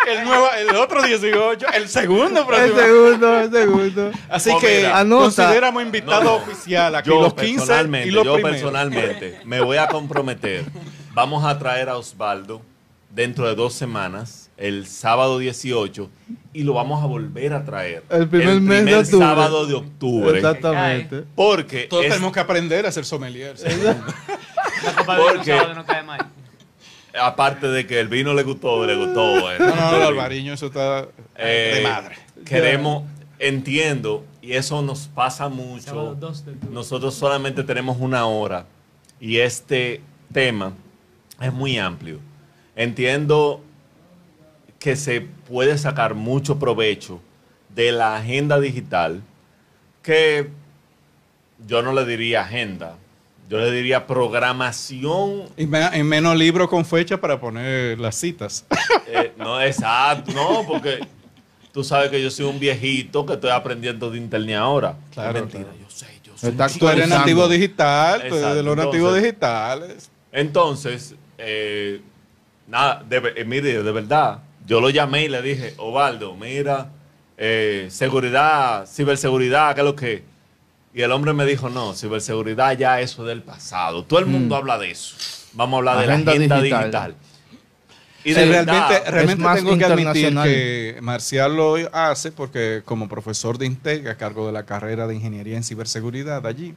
el, nuevo, el otro 18, el segundo el próximo. segundo, el segundo. Así Pues que mira, consideramos invitado no. oficial aquí Yo los 15 personalmente, y los yo primeros. personalmente me voy a comprometer. Vamos a traer a Osvaldo dentro de dos semanas, el sábado 18, y lo vamos a volver a traer. El primer mes de octubre. sábado de octubre. Exactamente. Porque Todos es- tenemos que aprender a ser (laughs) vino Porque- sábado no cae mal. aparte de que el vino le gustó, le gustó. eh. No, no, no, Alvariño, eso está Eh, de madre. Queremos, entiendo, y eso nos pasa mucho. Sábado 2 de octubre. Nosotros solamente tenemos una hora y este tema es muy amplio. Entiendo que se puede sacar mucho provecho de la agenda digital, que yo no le diría agenda, yo le diría programación Y, me- y menos libro con fecha para poner las citas. (laughs) Eh, no, exacto, no, porque tú sabes que yo soy un viejito que estoy aprendiendo de internet ahora. Claro, Es mentira, claro. yo sé, yo sé. Está Tú eres nativo digital, tú eres Exacto, de los nativos entonces- digitales. Entonces, eh, nada, de, eh, mire, de verdad, yo lo llamé y le dije, Ovaldo, mira, eh, seguridad, ciberseguridad, ¿qué es lo que? Y el hombre me dijo, no, ciberseguridad ya eso es del pasado. Todo el mundo habla de eso. Vamos a hablar de la agenda digital. digital. Y Sí, de realmente, verdad, realmente más tengo que admitir internacional. que Marcial lo hace porque como profesor de INTEC a cargo de la carrera de Ingeniería en Ciberseguridad allí,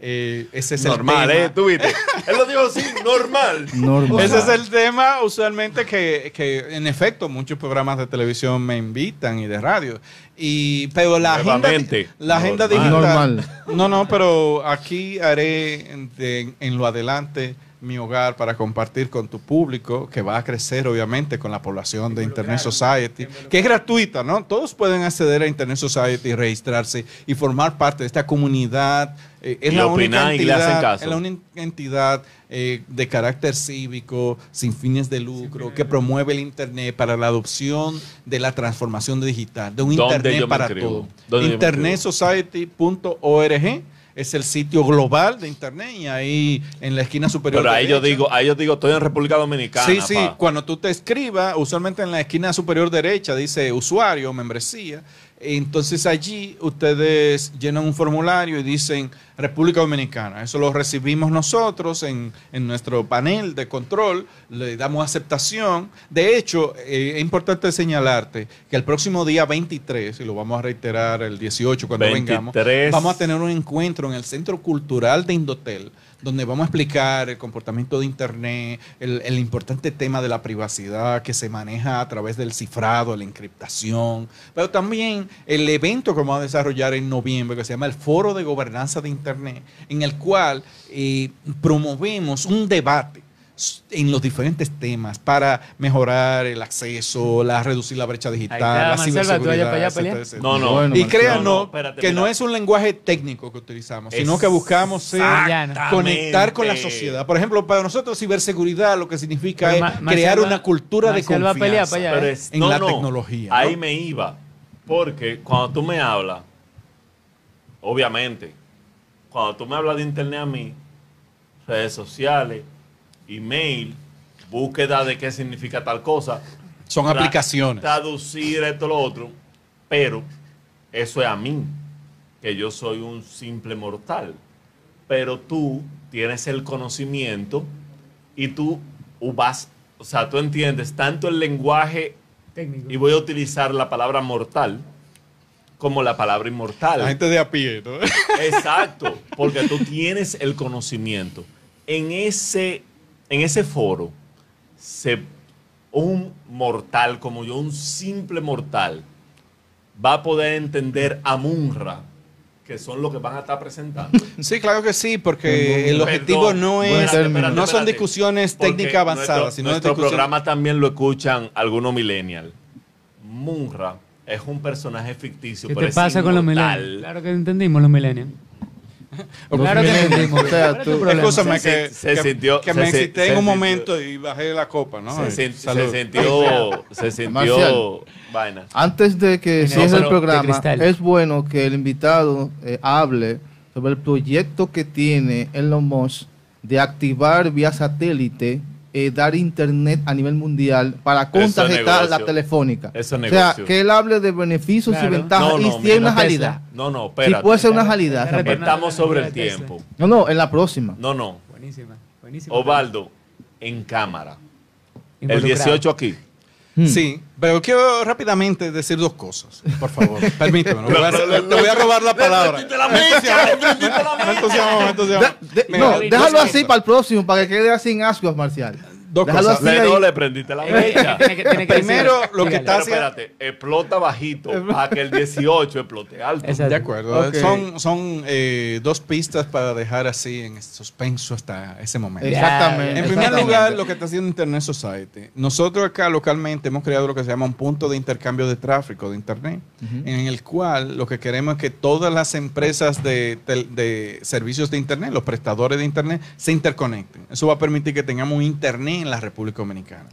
eh, ese es normal, el tema. ¿eh? Tú viste. Él lo dijo así, normal. Normal. Ese es el tema usualmente que, que, en efecto muchos programas de televisión me invitan y de radio. Y, pero la agenda, Nuevamente, la agenda normal. digital... Normal. No, no, pero aquí haré en, de- en lo adelante mi hogar para compartir con tu público, que va a crecer obviamente con la población de Internet Society, que es gratuita, ¿no? Todos pueden acceder a Internet Society, registrarse y formar parte de esta comunidad. Eh, es Y la única y le hacen entidad, caso. es la única entidad eh, de carácter cívico, sin fines de lucro, que promueve el Internet para la adopción de la transformación digital, de un ¿Dónde Internet para todo. ¿Dónde yo me InternetSociety.org es el sitio global de Internet y ahí en la esquina superior. Pero ahí yo digo, ahí yo digo, estoy en República Dominicana. Sí, sí, pa. cuando tú te escribas, usualmente en la esquina superior derecha dice usuario, membresía. Entonces allí ustedes llenan un formulario y dicen República Dominicana. Eso lo recibimos nosotros en, en nuestro panel de control, le damos aceptación. De hecho, eh, es importante señalarte que el próximo día 23, y lo vamos a reiterar el 18 cuando 23. vengamos, vamos a tener un encuentro en el Centro Cultural de Indotel, donde vamos a explicar el comportamiento de Internet, el, el importante tema de la privacidad que se maneja a través del cifrado, la encriptación, pero también el evento que vamos a desarrollar en noviembre, que se llama el Foro de Gobernanza de Internet, en el cual eh, promovemos un debate en los diferentes temas para mejorar el acceso, la reducir la brecha digital, está, la Marcel, ¿va tú allá ciberseguridad, para allá a etcétera. No, no. Bueno, Y Marcelo. créanos No, no, espérate, que no es un lenguaje técnico que utilizamos, sino que buscamos ser- Exactamente. conectar con la sociedad. Por ejemplo, para nosotros ciberseguridad lo que significa Pero es crear una cultura de a pelear confianza. para allá, Pero ¿eh? es- en la tecnología, Ahí ¿no? me iba. Porque cuando tú me hablas, obviamente, cuando tú me hablas de internet a mí, redes sociales, email, búsqueda de qué significa tal cosa, Son tra- aplicaciones. Traducir esto lo otro. Pero eso es a mí, que yo soy un simple mortal. Pero tú tienes el conocimiento y tú vas, o sea, tú entiendes tanto el lenguaje, Técnico. y voy a utilizar la palabra mortal, como la palabra inmortal. La gente de a pie, ¿no? Exacto, porque tú tienes el conocimiento. En ese, en ese foro, se, un mortal como yo, un simple mortal, va a poder entender a Munra, que son los que van a estar presentando. (laughs) Sí, claro que sí, porque el Perdón, objetivo no es, no son discusiones técnicas avanzadas, nuestro, sino nuestro discusiones- programa también lo escuchan algunos millennials. Munra es un personaje ficticio, ¿Qué pero te es pasa con los inmortal. millennials? Claro que entendimos los millennials. (laughs) Claro que entendimos. o sea, ¿Cuál es tú-? Escúchame Se- que, se que- sintió- que se- me se- excité se en un sintió- momento y bajé la copa, ¿no? Se, salud. sintió, se sintió Marcial. vaina. Antes de que cierre el- programa, es bueno que el invitado eh, hable sobre el proyecto que tiene Elon Musk de activar vía satélite, eh, dar internet a nivel mundial para contrarrestar la telefónica. Eso o sea, que él hable de beneficios y ventajas No, y si es una realidad. No, no, Si espérate. puede ser una realidad. Estamos sobre el tiempo. No, no, en la próxima. No, no. Buenísima. buenísima. Ovaldo, en cámara. El Involucrado. 18 aquí. Hmm. Sí, pero quiero rápidamente decir dos cosas, por favor. (laughs) Permíteme, no, voy a- Pero- pero- te voy a robar la palabra. no, déjalo así para el próximo, para que quede así en ascuas, Marcial. Dos Déjalo cosas. Le, no, le prendiste la mecha. tiene que- tiene que Primero, decir- lo que está Pero haciendo- espérate, explota bajito para que el 18 explote alto. Exacto. De acuerdo. Ok. Son, son eh, dos pistas para dejar así en suspenso hasta ese momento. Exactamente. En primer exactamente. lugar, lo que está haciendo Internet Society. Nosotros acá localmente hemos creado lo que se llama un punto de intercambio de tráfico de Internet, en el cual lo que queremos es que todas las empresas de, tel- de servicios de Internet, los prestadores de Internet, se interconecten. Eso va a permitir que tengamos un Internet en la República Dominicana.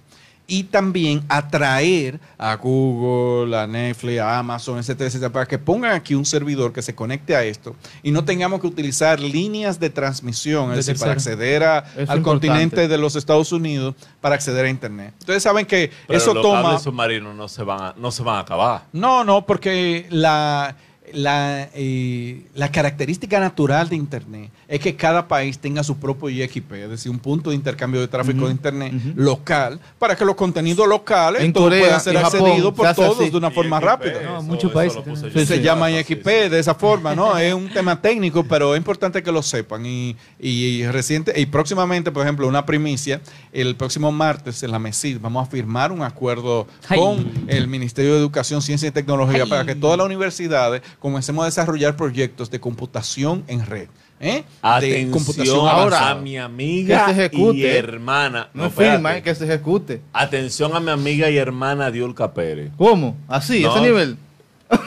Y también atraer a Google, a Netflix, a Amazon, etcétera, etcétera, para que pongan aquí un servidor que se conecte a esto y no tengamos que utilizar líneas de transmisión, De es decir, para acceder a- al importante. continente de los Estados Unidos para acceder a Internet. Ustedes saben que Pero eso los toma... submarinos no se van a, no se van a acabar. No, no, porque la, la, eh, la característica natural de Internet es que cada país tenga su propio IXP, es decir, un punto de intercambio de tráfico de Internet local, para que los contenidos locales En todos Corea puedan ser accedidos por todos así. de una forma IXP, rápida. No, eso- muchos países. Sí, se sí. llama IXP de esa (laughs) forma, ¿no? es un tema técnico, pero es importante que lo sepan. Y, y, y reciente, y próximamente, por ejemplo, una primicia, el próximo martes en la MESID vamos a firmar un acuerdo Ay. con el Ministerio de Educación, Ciencia y Tecnología Ay. para que todas las universidades comencemos a desarrollar proyectos de computación en red. ¿Eh? de Atención ahora. a mi amiga Que se ejecute. y hermana. No, firma, eh, que se ejecute. Atención a mi amiga y hermana Diolca Pérez. ¿Cómo? Así, No. ese nivel.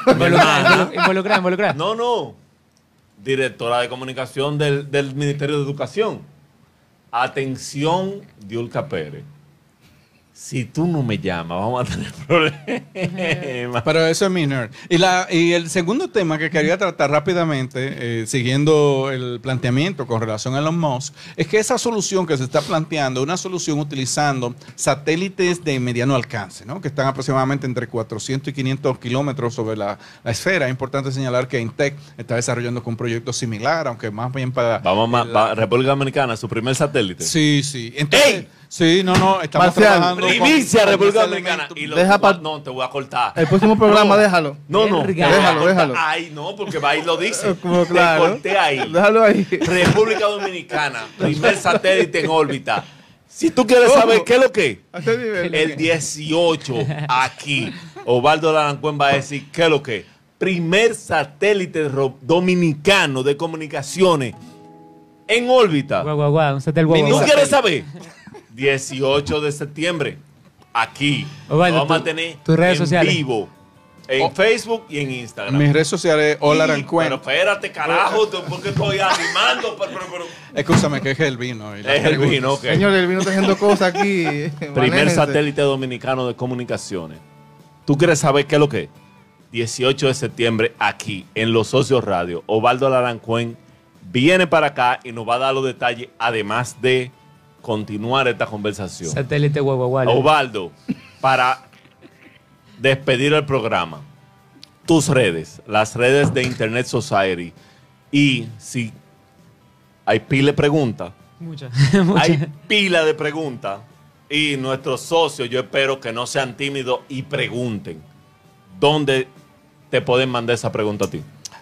Involucrada, involucrada. No, no. Directora de comunicación del, del Ministerio de Educación. Atención, Diolca Pérez. Si tú no me llamas, vamos a tener (laughs) problemas. Pero eso es mi nerd. Y, la, y el segundo tema que quería tratar rápidamente, eh, siguiendo el planteamiento con relación a Elon Musk, es que esa solución que se está planteando es una solución utilizando satélites de mediano alcance, ¿no? que están aproximadamente entre 400 y 500 kilómetros sobre la, la esfera. Es importante señalar que Intec está desarrollando con un proyecto similar, aunque más bien para... Vamos a la- República Dominicana, su primer satélite. Sí, sí. Entonces, ¡Ey! Sí, no, no, estamos Marcial, trabajando Primicia, con República Dominicana. elemento. Y lo- Deja pa- no, te voy a cortar. El próximo programa, No. déjalo. No, no. Verga. te voy a Déjalo, cortar. déjalo. Ay, no, porque va y lo dice. (laughs) Como Te claro. corté ahí. Déjalo ahí. República Dominicana, (laughs) primer satélite en órbita. Si tú quieres saber qué es lo que A ese nivel. el 18 aquí, Osvaldo Larancuén va a decir qué es lo que primer satélite ro- dominicano de comunicaciones en órbita. Guau, guau, guau, un satélite guau, ¿Tú guau. quieres saber? 18 de septiembre, aquí. Lo vamos tu- a tener tus redes en sociales. vivo, en Oh. Facebook y en Instagram. Mis redes sociales, hola Arancuén. Pero espérate, carajo, porque estoy animando. pero- pero- pero- Escúchame, que es el vino. y Es el vino, ok. Señor, él vino haciendo cosas aquí. (laughs) Primer Manéjense. satélite dominicano de comunicaciones. ¿Tú quieres saber qué es lo que es? 18 de septiembre aquí en Los Socios Radio. Osvaldo Larancuén viene para acá y nos va a dar los detalles, además de continuar esta conversación. Satélite guau. Osvaldo, para despedir el programa, tus redes, las redes de Internet Society. Y si hay pila de preguntas, (laughs) Muchas. hay pila de preguntas. Y nuestros socios, yo espero que no sean tímidos y pregunten. ¿Dónde te pueden mandar esa pregunta a ti?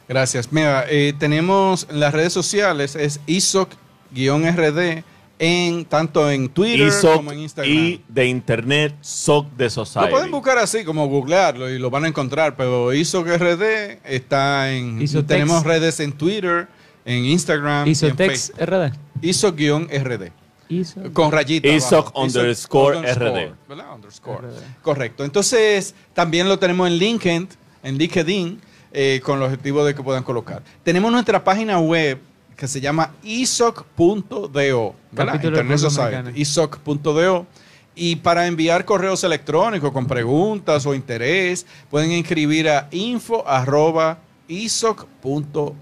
Gracias. Mira, eh, tenemos en las redes sociales, es ISOC-RD, en, tanto en Twitter ISOC como en Instagram. y de Internet SOC de Lo Society. pueden buscar así, como googlearlo y lo van a encontrar, pero ISOC-RD está en... Isotex. Tenemos redes en Twitter, en Instagram, y en Isotex. RD. ISOC-RD. Iso. Con rayita. ISOC abajo. underscore underscore, RD. ¿verdad? Underscore. RD. Correcto. Entonces, también lo tenemos en LinkedIn, en LinkedIn, eh, con el objetivo de que puedan colocar. Tenemos nuestra página web que se llama isoc.do, Internet Society, isoc.do. Y para enviar correos electrónicos con preguntas o interés, pueden escribir a info arroba isoc.do,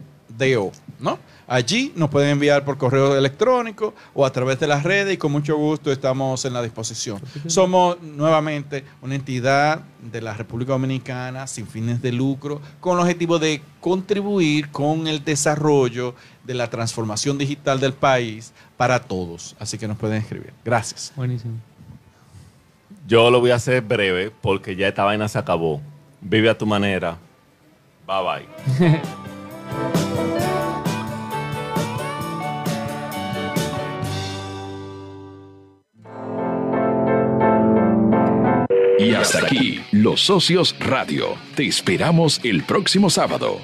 ¿no? Allí nos pueden enviar por correo electrónico o a través de las redes y con mucho gusto estamos en la disposición. Somos nuevamente una entidad de la República Dominicana sin fines de lucro con el objetivo de contribuir con el desarrollo de la transformación digital del país para todos. Así que nos pueden escribir. Gracias. Buenísimo. Yo lo voy a hacer breve porque ya esta vaina se acabó. Vive a tu manera. Bye bye. (laughs) Y hasta aquí, Los Socios Radio. Te esperamos el próximo sábado.